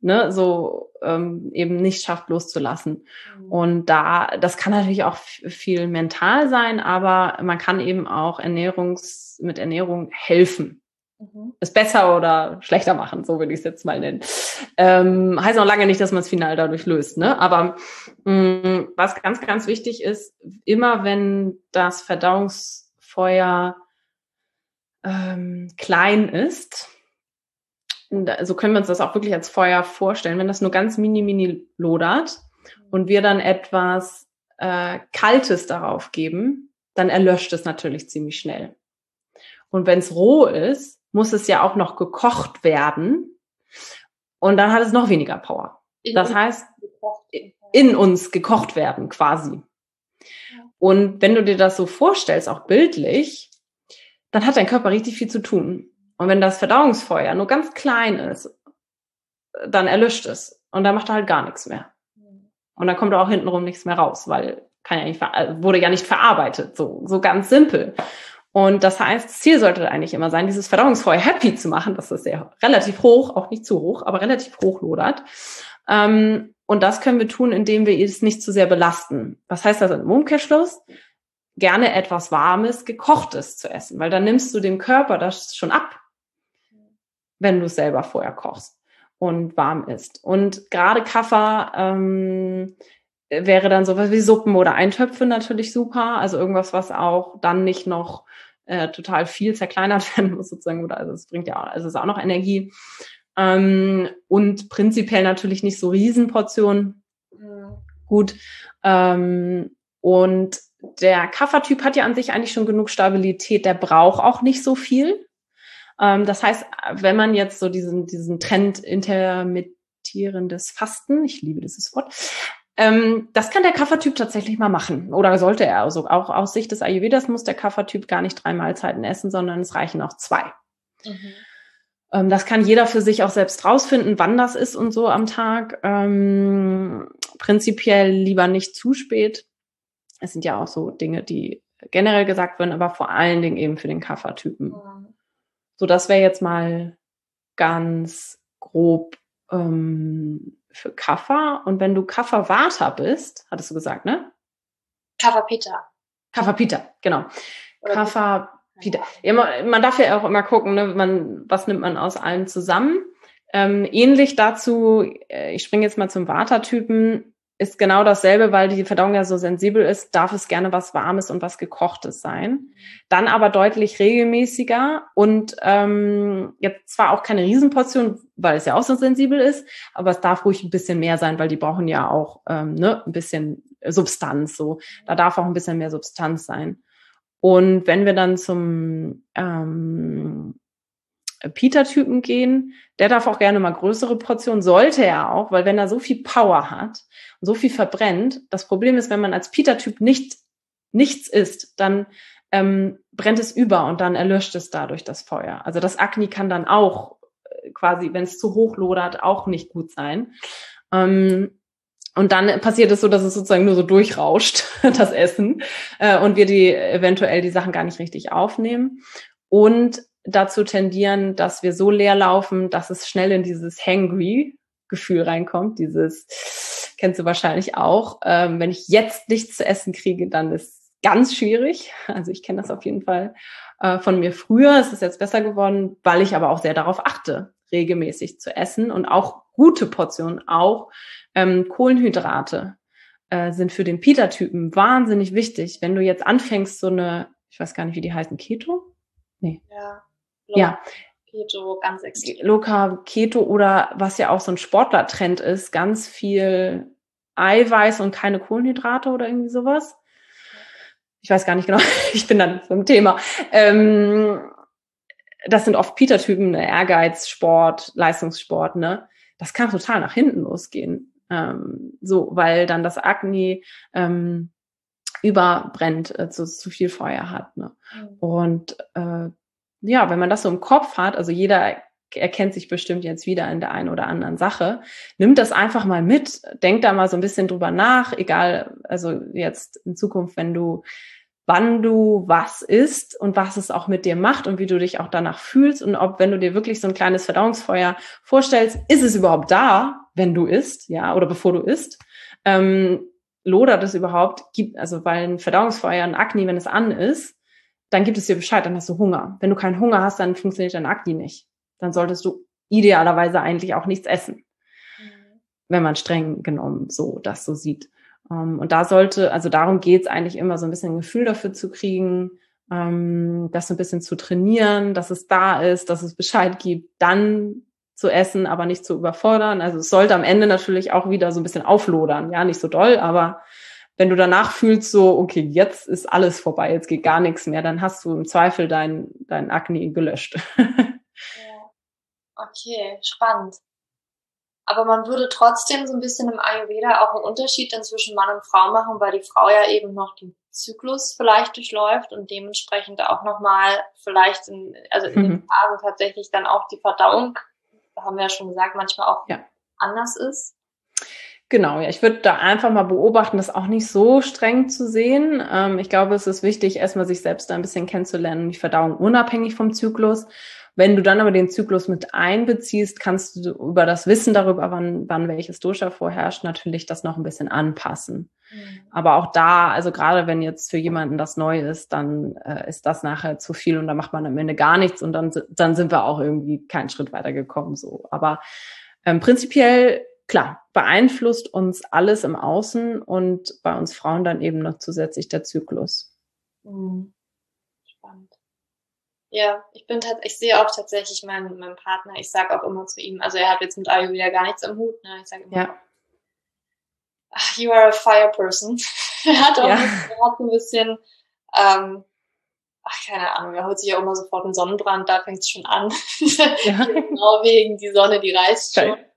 S3: ne, so ähm, eben nicht schafft loszulassen. Mhm. Und da, das kann natürlich auch viel mental sein, aber man kann eben auch Ernährungs, mit Ernährung helfen. Mhm. Es besser oder schlechter machen, so würde ich es jetzt mal nennen. Ähm, heißt noch lange nicht, dass man es final dadurch löst, ne? Aber mh, mm, was ganz, ganz wichtig ist, immer wenn das Verdauungs Feuer ähm, klein ist, so können wir uns das auch wirklich als Feuer vorstellen, wenn das nur ganz mini, mini lodert und wir dann etwas äh, Kaltes darauf geben, dann erlöscht es natürlich ziemlich schnell. Und wenn es roh ist, muss es ja auch noch gekocht werden und dann hat es noch weniger Power. Das heißt, in uns gekocht werden quasi. Und wenn du dir das so vorstellst, auch bildlich, dann hat dein Körper richtig viel zu tun. Und wenn das Verdauungsfeuer nur ganz klein ist, dann erlöscht es. Und dann macht er halt gar nichts mehr. Und dann kommt auch hintenrum nichts mehr raus, weil kann ja nicht, wurde ja nicht verarbeitet, so, so ganz simpel. Und das heißt, das Ziel sollte eigentlich immer sein, dieses Verdauungsfeuer happy zu machen. Das ist sehr relativ hoch, auch nicht zu hoch, aber relativ hoch lodert. Ähm, und das können wir tun, indem wir es nicht zu sehr belasten. Was heißt das im Umkehrschluss? Gerne etwas Warmes, Gekochtes zu essen, weil dann nimmst du dem Körper das schon ab, wenn du es selber vorher kochst und warm isst. Und gerade Kaffer ähm, wäre dann sowas wie Suppen oder Eintöpfe natürlich super. Also irgendwas, was auch dann nicht noch äh, total viel zerkleinert werden muss sozusagen. Oder also es bringt ja auch, also es ist auch noch Energie. Ähm, und prinzipiell natürlich nicht so Riesenportionen. Mhm. Gut. Ähm, und der Kaffertyp hat ja an sich eigentlich schon genug Stabilität. Der braucht auch nicht so viel. Ähm, das heißt, wenn man jetzt so diesen, diesen Trend intermittierendes Fasten, ich liebe dieses Wort, ähm, das kann der Kaffertyp tatsächlich mal machen. Oder sollte er. Also auch aus Sicht des Ayurvedas muss der Kaffertyp gar nicht drei Mahlzeiten essen, sondern es reichen auch zwei. Mhm. Ähm, das kann jeder für sich auch selbst rausfinden, wann das ist und so am Tag. Prinzipiell lieber nicht zu spät. Es sind ja auch so Dinge, die generell gesagt werden, aber vor allen Dingen eben für den Kaffertypen. Mhm. So, das wäre jetzt mal ganz grob ähm, für Kaffer. Und wenn du Kaffer Vata bist, hattest du gesagt, ne?
S1: Kaffer Peter.
S3: Kaffer Peter, genau. Kaffer Peter. Ja, man darf ja auch immer gucken, ne, man, was nimmt man aus allem zusammen. Ähm, ähnlich dazu, äh, ich springe jetzt mal zum Vata-Typen, ist genau dasselbe, weil die Verdauung ja so sensibel ist, darf es gerne was Warmes und was Gekochtes sein. Dann aber deutlich regelmäßiger und ähm, jetzt zwar auch keine Riesenportion, weil es ja auch so sensibel ist, aber es darf ruhig ein bisschen mehr sein, weil die brauchen ja auch ähm, ne, ein bisschen Substanz. So, da darf auch ein bisschen mehr Substanz sein. Und wenn wir dann zum ähm, Peter-Typen gehen, der darf auch gerne mal größere Portionen, sollte er auch, weil wenn er so viel Power hat und so viel verbrennt, das Problem ist, wenn man als Peter-Typ nicht nichts isst, dann ähm, brennt es über und dann erlöscht es dadurch das Feuer. Also das Akne kann dann auch äh, quasi, wenn es zu hoch lodert, auch nicht gut sein. Ähm, und dann passiert es so, dass es sozusagen nur so durchrauscht, das Essen, äh, und wir die eventuell die Sachen gar nicht richtig aufnehmen. Und dazu tendieren, dass wir so leer laufen, dass es schnell in dieses hangry Gefühl reinkommt, dieses kennst du wahrscheinlich auch. Ähm, wenn ich jetzt nichts zu essen kriege, dann ist ganz schwierig. Also ich kenne das auf jeden Fall äh, von mir früher. Es ist jetzt besser geworden, weil ich aber auch sehr darauf achte, regelmäßig zu essen und auch gute Portionen, auch ähm, Kohlenhydrate äh, sind für den Pita-Typen wahnsinnig wichtig. Wenn du jetzt anfängst, so eine, ich weiß gar nicht, wie die heißen, Keto?
S1: Nee. Ja.
S3: Low ja.
S1: Keto, ganz extrem.
S3: Low Carb, Keto oder was ja auch so ein Sportlertrend ist, ganz viel Eiweiß und keine Kohlenhydrate oder irgendwie sowas. Ich weiß gar nicht genau, ich bin dann vom Thema. Ähm, das sind oft Peter-Typen, ne? Ehrgeiz, Sport, Leistungssport, ne? Das kann total nach hinten losgehen. Ähm, so, weil dann das Akne ähm, überbrennt, äh, zu, zu viel Feuer hat. Ne? Mhm. Und äh, ja, wenn man das so im Kopf hat, also jeder erkennt sich bestimmt jetzt wieder in der einen oder anderen Sache, nimmt das einfach mal mit, denkt da mal so ein bisschen drüber nach, egal, also jetzt in Zukunft, wenn du, wann du was isst und was es auch mit dir macht und wie du dich auch danach fühlst und ob, wenn du dir wirklich so ein kleines Verdauungsfeuer vorstellst, ist es überhaupt da, wenn du isst, ja, oder bevor du isst, ähm, lodert es überhaupt, gibt, also weil ein Verdauungsfeuer, ein Akne, wenn es an ist, dann gibt es dir Bescheid, dann hast du Hunger. Wenn du keinen Hunger hast, dann funktioniert dein Akne nicht. Dann solltest du idealerweise eigentlich auch nichts essen. Mhm. Wenn man streng genommen so das so sieht. Um, ähm, und da sollte, also darum geht's eigentlich immer so ein bisschen ein Gefühl dafür zu kriegen, um, ähm, das so ein bisschen zu trainieren, dass es da ist, dass es Bescheid gibt, dann zu essen, aber nicht zu überfordern. Also es sollte am Ende natürlich auch wieder so ein bisschen auflodern. Ja, nicht so doll, aber wenn du danach fühlst, so, okay, jetzt ist alles vorbei, jetzt geht gar nichts mehr, dann hast du im Zweifel dein, dein Akne gelöscht.
S1: Okay, spannend. Aber man würde trotzdem so ein bisschen im Ayurveda auch einen Unterschied zwischen Mann und Frau machen, weil die Frau ja eben noch den Zyklus vielleicht durchläuft und dementsprechend auch nochmal vielleicht in, also in mhm. den Phasen tatsächlich dann auch die Verdauung, haben wir ja schon gesagt, manchmal auch ja. anders ist.
S3: Genau, ja, ich würde da einfach mal beobachten, das auch nicht so streng zu sehen. Ähm, ich glaube, es ist wichtig, erstmal sich selbst da ein bisschen kennenzulernen, die Verdauung unabhängig vom Zyklus. Wenn du dann aber den Zyklus mit einbeziehst, kannst du über das Wissen darüber, wann, wann welches Dosha vorherrscht, natürlich das noch ein bisschen anpassen. Mhm. Aber auch da, also gerade wenn jetzt für jemanden das neu ist, dann äh, ist das nachher zu viel und dann macht man am Ende gar nichts und dann, dann sind wir auch irgendwie keinen Schritt weiter gekommen. So. Aber ähm, prinzipiell klar, beeinflusst uns alles im Außen und bei uns Frauen dann eben noch zusätzlich der Zyklus. Mhm.
S1: Spannend. Ja, ich bin ich sehe auch tatsächlich meinen, meinen Partner, ich sage auch immer zu ihm, also er hat jetzt mit Ayurveda gar nichts am Hut, ne? Ich sage immer, ja. ach, you are a fire person. er hat auch ja. ein bisschen, ähm, ach, keine Ahnung, er holt sich ja immer sofort einen Sonnenbrand, da fängt es schon an. Ja. genau wegen die Sonne, die reißt schon. Okay.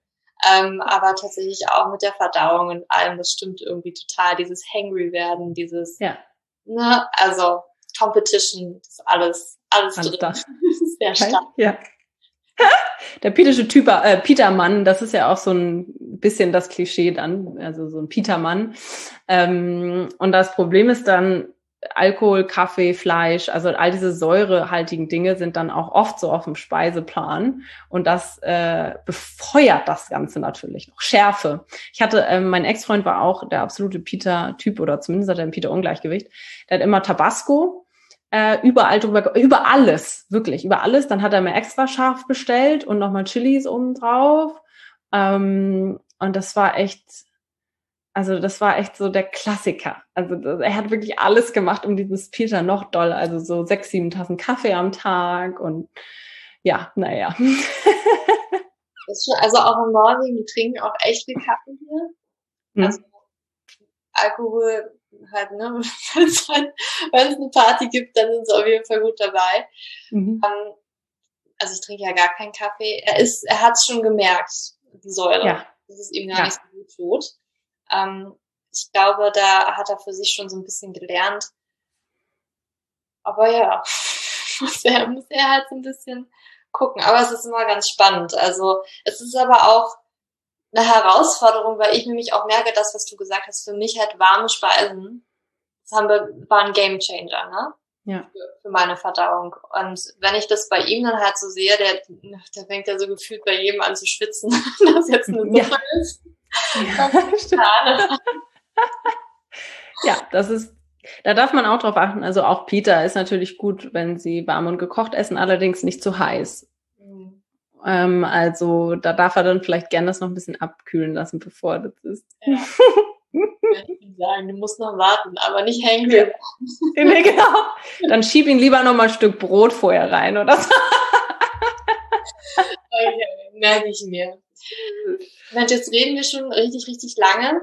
S1: Ähm, aber tatsächlich auch mit der Verdauung und allem, das stimmt irgendwie total. Dieses Hangry werden, dieses, ja. ne, also Competition, das ist alles, alles, alles drin. Da. Sehr stark.
S3: Ja. Der pitische Typ, äh, Petermann, das ist ja auch so ein bisschen das Klischee dann, also so ein Petermann. Ähm, und das Problem ist dann, Alkohol, Kaffee, Fleisch, also all diese säurehaltigen Dinge sind dann auch oft so auf dem Speiseplan und das äh, befeuert das Ganze natürlich noch. Schärfe. Ich hatte, äh, mein Ex-Freund war auch der absolute Peter-Typ oder zumindest hat er ein Peter-Ungleichgewicht. Der hat immer Tabasco äh, überall drüber, über alles, wirklich, über alles. Dann hat er mir extra scharf bestellt und nochmal Chilis oben drauf. Ähm, und das war echt, also das war echt so der Klassiker. Also er hat wirklich alles gemacht, um dieses Peter noch doll. Also so sechs, sieben Tassen Kaffee am Tag und ja, naja.
S1: also auch in Norwegen, die trinken auch echt viel Kaffee hier. Mhm. Also Alkohol halt, ne, wenn es halt, eine Party gibt, dann sind sie auf jeden Fall gut dabei. Mhm. Um, ähm, also ich trinke ja gar keinen Kaffee. Er ist, er hat es schon gemerkt, die Säure. Ja. Das ist ihm gar ja. nicht so gut tut. Ähm, ich glaube, da hat er für sich schon so ein bisschen gelernt. Aber ja, muss er, muss er halt so ein bisschen gucken. Aber es ist immer ganz spannend. Also es ist aber auch eine Herausforderung, weil ich nämlich auch merke, das, was du gesagt hast, für mich halt warme Speisen, das haben wir, war ein Game Changer, ne? Ja. Für, für meine Verdauung. Und wenn ich das bei ihm dann halt so sehe, der, der fängt ja so gefühlt bei jedem an zu schwitzen, dass jetzt eine Suppe ja. ist.
S3: Ja, ja, das ist, da darf man auch drauf achten. Also auch Peter ist natürlich gut, wenn sie warm und gekocht essen, allerdings nicht zu heiß. Mhm. Ähm, also da darf er dann vielleicht gerne das noch ein bisschen abkühlen lassen, bevor das ist. Ja.
S1: sagen, du musst noch warten, aber nicht hängen. Ja.
S3: nee, genau. Dann schieb ihn lieber noch mal ein Stück Brot vorher rein oder so.
S1: okay, merke ich mir. Mensch, jetzt reden wir schon richtig, richtig lange.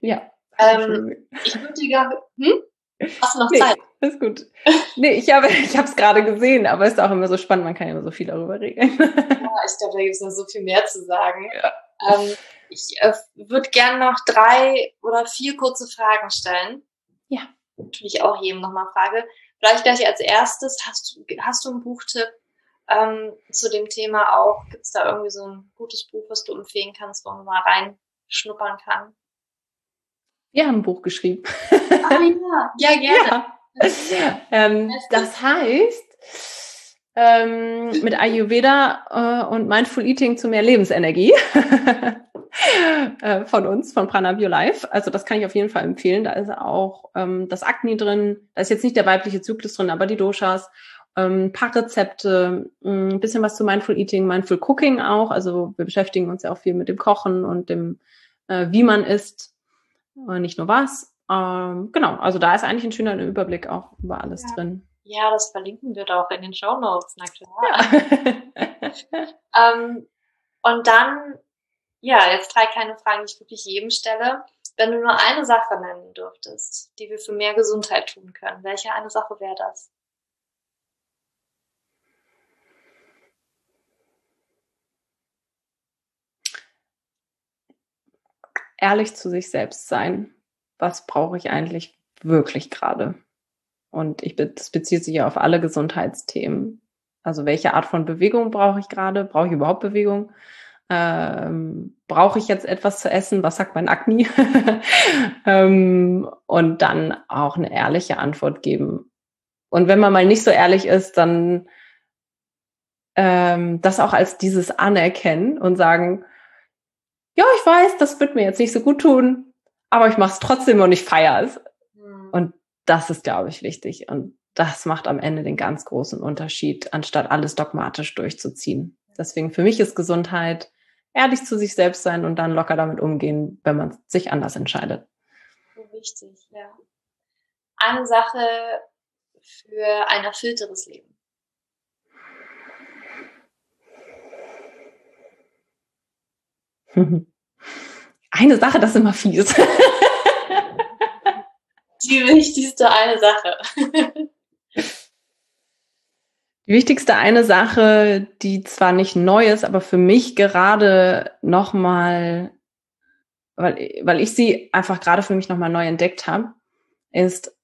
S3: Ja.
S1: Ähm, ich würde dir gerne. Hm? Hast du noch
S3: nee,
S1: Zeit?
S3: Ist gut. Nee, ich habe ich es gerade gesehen, aber es ist auch immer so spannend, man kann ja immer so viel darüber reden. ja,
S1: ich glaube, da gibt es noch so viel mehr zu sagen. Ja. Ähm, ich äh, würde gerne noch drei oder vier kurze Fragen stellen.
S3: Ja.
S1: Die ich auch jedem nochmal frage. Vielleicht gleich als erstes, hast du, hast du einen Buchtipp, ähm, zu dem Thema auch. Gibt es da irgendwie so ein gutes Buch, was du empfehlen kannst, wo man mal reinschnuppern kann?
S3: Wir haben ein Buch geschrieben.
S1: Ah ja, ja gerne.
S3: Ja. ähm, das heißt, ähm, mit Ayurveda äh, und Mindful Eating zu mehr Lebensenergie äh, von uns, von Prana Bio Life. Also das kann ich auf jeden Fall empfehlen. Da ist auch ähm, das Agni drin. Da ist jetzt nicht der weibliche Zyklus drin, aber die Doshas ähm, paar Rezepte, mm, ein bisschen was zu Mindful Eating, Mindful Cooking auch. Also wir beschäftigen uns ja auch viel mit dem Kochen und dem, äh, wie man isst, äh, nicht nur was. Ähm, genau, also da ist eigentlich ein schöner Überblick auch über alles
S1: ja.
S3: drin.
S1: Ja, das verlinken wir doch in den Show Notes, na klar. Ja. ähm, und dann, ja, jetzt drei kleine Fragen, die ich wirklich jedem stelle. Wenn du nur eine Sache nennen dürftest, die wir für mehr Gesundheit tun können, welche eine Sache wäre das?
S3: Ehrlich zu sich selbst sein. Was brauche ich eigentlich wirklich gerade? Und ich, das bezieht sich ja auf alle Gesundheitsthemen. Also welche Art von Bewegung brauche ich gerade? Brauche ich überhaupt Bewegung? Ähm, Brauche ich jetzt etwas zu essen? Was sagt mein Akne? ähm, und dann auch eine ehrliche Antwort geben. Und wenn man mal nicht so ehrlich ist, dann ähm, das auch als dieses anerkennen und sagen, ja, ich weiß, das wird mir jetzt nicht so gut tun, aber ich mache es trotzdem und ich feiere es. Mhm. Und das ist, glaube ich, wichtig. Und das macht am Ende den ganz großen Unterschied, anstatt alles dogmatisch durchzuziehen. Deswegen für mich ist Gesundheit ehrlich zu sich selbst sein und dann locker damit umgehen, wenn man sich anders entscheidet.
S1: Wichtig, ja. Eine Sache für ein erfüllteres Leben.
S3: Eine Sache, das ist immer fies.
S1: Die wichtigste eine Sache.
S3: Die wichtigste eine Sache, die zwar nicht neu ist, aber für mich gerade nochmal, weil, weil ich sie einfach gerade für mich nochmal neu entdeckt habe, ist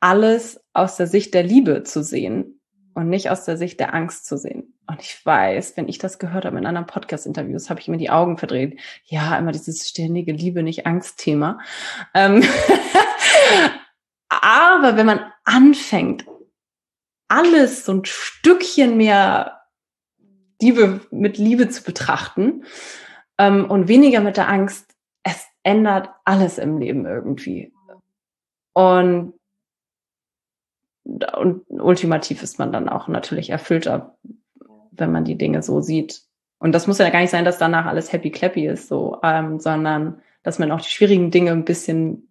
S3: alles aus der Sicht der Liebe zu sehen und nicht aus der Sicht der Angst zu sehen. Und ich weiß, wenn ich das gehört habe in anderen Podcast-Interviews, habe ich mir die Augen verdreht. Ja, immer dieses ständige Liebe, nicht Angst-Thema. Ähm Aber wenn man anfängt, alles so ein Stückchen mehr Liebe mit Liebe zu betrachten ähm, und weniger mit der Angst, es ändert alles im Leben irgendwie. Und, und ultimativ ist man dann auch natürlich erfüllter, wenn man die Dinge so sieht. Und das muss ja gar nicht sein, dass danach alles happy clappy ist, so, ähm, sondern dass man auch die schwierigen Dinge ein bisschen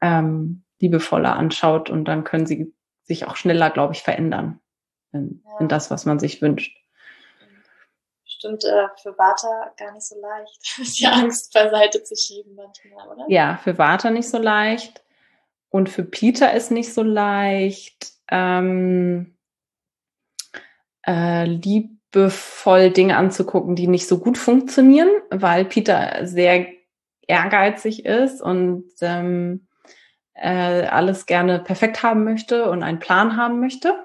S3: ähm, liebevoller anschaut und dann können sie sich auch schneller, glaube ich, verändern in, ja. in das, was man sich wünscht.
S1: Stimmt äh, für Vata gar nicht so leicht, die Angst beiseite zu schieben manchmal, oder?
S3: Ja, für Vata nicht so leicht und für Peter ist nicht so leicht. Ähm, äh, liebevoll Dinge anzugucken, die nicht so gut funktionieren, weil Peter sehr ehrgeizig ist und ähm, äh, alles gerne perfekt haben möchte und einen Plan haben möchte.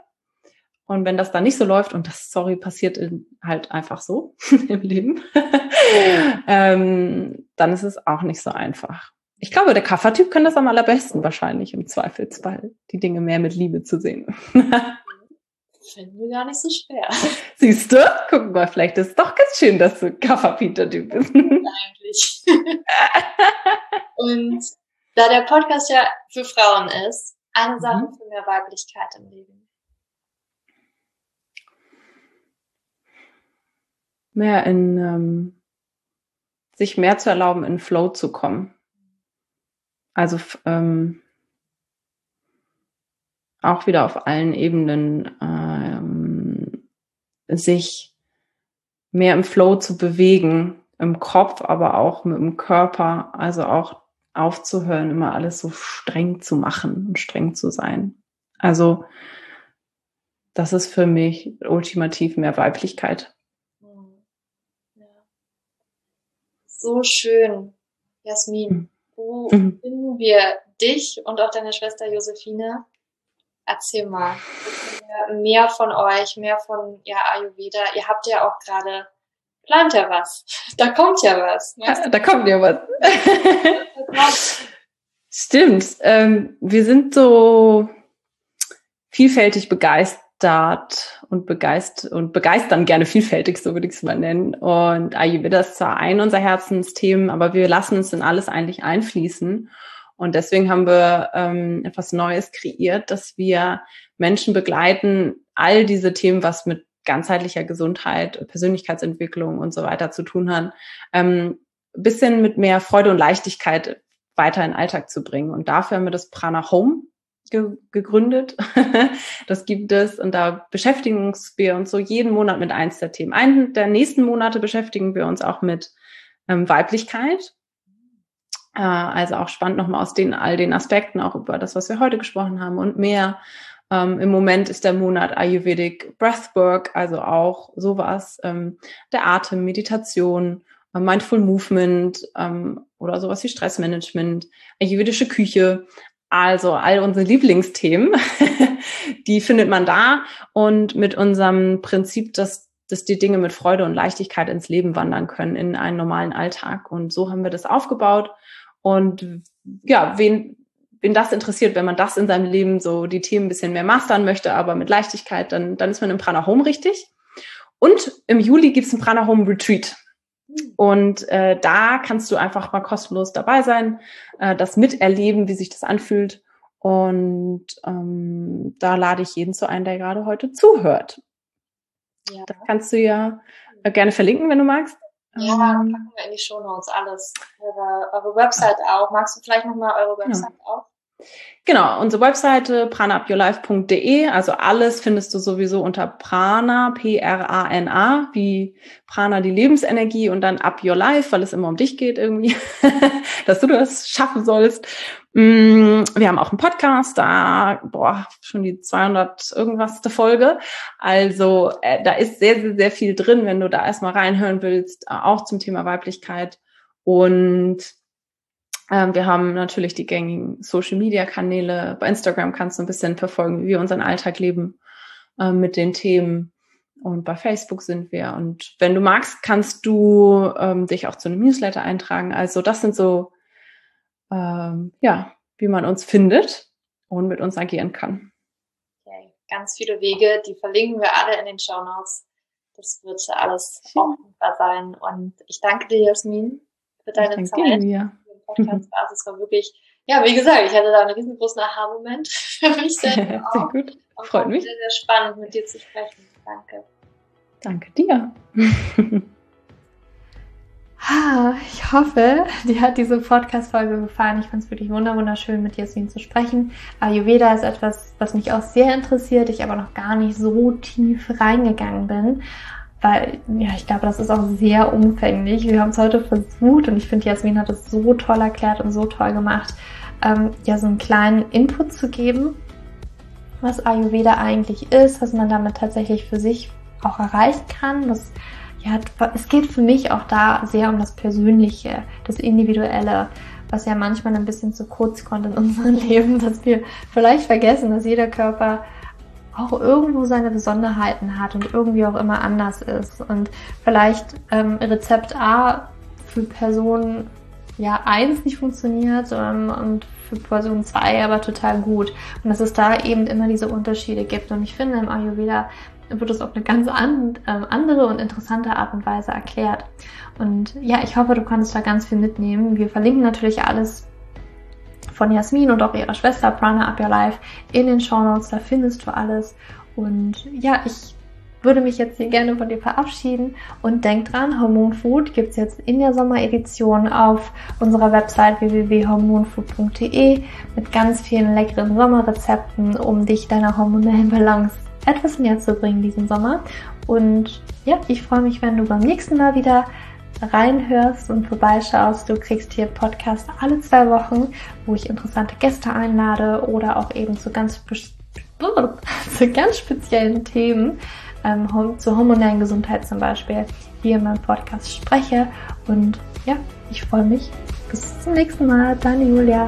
S3: Und wenn das dann nicht so läuft, und das, sorry, passiert halt einfach so im Leben, ähm, dann ist es auch nicht so einfach. Ich glaube, der Kaffertyp kann das am allerbesten wahrscheinlich im Zweifelsfall, die Dinge mehr mit Liebe zu sehen.
S1: Finden wir gar nicht so schwer.
S3: Siehst du? Guck mal, vielleicht ist es doch ganz schön, dass du Kafferpeter-Typ bist. Eigentlich.
S1: und da der Podcast ja für Frauen ist, eine Sache mhm. für mehr Weiblichkeit im Leben.
S3: Mehr in ähm, sich mehr zu erlauben, in Flow zu kommen. Also ähm, auch wieder auf allen Ebenen ähm, sich mehr im Flow zu bewegen, im Kopf, aber auch mit dem Körper, also auch aufzuhören, immer alles so streng zu machen und streng zu sein. Also das ist für mich ultimativ mehr Weiblichkeit.
S1: Ja. So schön, Jasmin. Wo mhm. finden wir dich und auch deine Schwester Josephine? Erzähl mal mehr von euch, mehr von ja, Ayurveda. Ihr habt ja auch gerade plant ja was. Da kommt ja was.
S3: Ja, da kommt ja was. Stimmt. Ähm, wir sind so vielfältig begeistert und begeistert und begeistern gerne vielfältig, so würde ich es mal nennen. Und Ayurveda ist zwar ein unserer Herzensthemen, aber wir lassen es in alles eigentlich einfließen. Und deswegen haben wir ähm, etwas Neues kreiert, dass wir Menschen begleiten, all diese Themen, was mit ganzheitlicher Gesundheit, Persönlichkeitsentwicklung und so weiter zu tun hat, ähm, bisschen mit mehr Freude und Leichtigkeit weiter in den Alltag zu bringen. Und dafür haben wir das Prana Home ge gegründet. das gibt es und da beschäftigen wir uns so jeden Monat mit eins der Themen. Einen der nächsten Monate beschäftigen wir uns auch mit ähm, Weiblichkeit. Äh, also auch spannend nochmal aus den all den Aspekten, auch über das, was wir heute gesprochen haben und mehr. Ähm, Im Moment ist der Monat Ayurvedic Breathwork, also auch sowas, ähm, der Atem, Meditation, äh, Mindful Movement ähm, oder sowas wie Stressmanagement, ayurvedische Küche. Also all unsere Lieblingsthemen, die findet man da. Und mit unserem Prinzip, dass dass die Dinge mit Freude und Leichtigkeit ins Leben wandern können, in einen normalen Alltag. Und so haben wir das aufgebaut. Und ja, wen, wen das interessiert, wenn man das in seinem Leben so die Themen ein bisschen mehr mastern möchte, aber mit Leichtigkeit, dann, dann ist man im Prana Home richtig. Und im Juli gibt's ein Prana Home Retreat. Und äh, da kannst du einfach mal kostenlos dabei sein, äh, das miterleben, wie sich das anfühlt. Und ähm, da lade ich jeden zu ein, der gerade heute zuhört. Ja. Das kannst du ja äh, gerne verlinken, wenn du magst.
S4: Ja, ähm, packen wir in die Show Notes alles. Eure, eure Website auch. Magst du vielleicht nochmal eure Website ja. auch?
S3: Genau, unsere Webseite pranaupyourlife.de, also alles findest du sowieso unter Prana, P-R-A-N-A, wie Prana die Lebensenergie und dann Up Your Life, weil es immer um dich geht irgendwie, dass du das schaffen sollst. Mm, wir haben auch einen Podcast, da, boah, schon die 200 irgendwas der Folge. Also äh, da ist sehr, sehr, sehr viel drin, wenn du da erstmal reinhören willst, auch zum Thema Weiblichkeit. Und ähm, wir haben natürlich die gängigen Social-Media-Kanäle. Bei Instagram kannst du ein bisschen verfolgen, wie wir unseren Alltag leben äh, mit den Themen. Und bei Facebook sind wir. Und wenn du magst, kannst du ähm, dich auch zu einem Newsletter eintragen. Also das sind so, ähm, ja, wie man uns findet und mit uns agieren kann.
S4: Okay. Ganz viele Wege, die verlinken wir alle in den Show Notes. Das wird alles auffindbar sein. Und ich danke dir, Jasmin, für deine ich Zeit. Dir. Podcast war. Also es war wirklich, ja, wie gesagt, ich hatte da einen riesengroßen Aha-Moment für mich
S3: selbst. sehr gut. Freut mich.
S4: Sehr, sehr spannend, mit dir zu sprechen. Danke.
S3: Danke dir.
S1: Ich hoffe, dir hat diese Podcast-Folge gefallen. Ich fand es wirklich wunderschön, mit Jasmin zu sprechen. Ayurveda ist etwas, was mich auch sehr interessiert, ich aber noch gar nicht so tief reingegangen bin weil ja, ich glaube, das ist auch sehr umfänglich. Wir haben es heute versucht und ich finde, Jasmin hat es so toll erklärt und so toll gemacht, ähm, ja, so einen kleinen Input zu geben, was Ayurveda eigentlich ist, was man damit tatsächlich für sich auch erreichen kann. Das, ja, es geht für mich auch da sehr um das Persönliche, das Individuelle, was ja manchmal ein bisschen zu kurz kommt in unserem Leben, dass wir vielleicht vergessen, dass jeder Körper auch irgendwo seine Besonderheiten hat und irgendwie auch immer anders ist. Und vielleicht ähm, Rezept A für Person ja eins nicht funktioniert ähm, und für Person zwei aber total gut. Und dass es da eben immer diese Unterschiede gibt. Und ich finde, im Ayurveda wird es auf eine ganz an, ähm, andere und interessante Art und Weise erklärt. Und ja, ich hoffe, du konntest da ganz viel mitnehmen. Wir verlinken natürlich alles von Jasmin und auch ihrer Schwester Prana Up Your Life in den Show Notes. Da findest du alles. Und ja, ich würde mich jetzt hier gerne von dir verabschieden und denk dran, Hormon Food gibt's jetzt in der Sommeredition auf unserer Website www.hormonfood.de mit ganz vielen leckeren Sommerrezepten, um dich deiner hormonellen Balance etwas näher zu bringen diesen Sommer. Und ja, ich freue mich, wenn du beim nächsten Mal wieder reinhörst und vorbeischaust. Du kriegst hier Podcast alle zwei Wochen, wo ich interessante Gäste einlade oder auch eben zu ganz, zu ganz speziellen Themen, ähm, zur hormonellen Gesundheit zum Beispiel, hier in meinem Podcast spreche. Und ja, ich freue mich. Bis zum nächsten Mal. Deine Julia.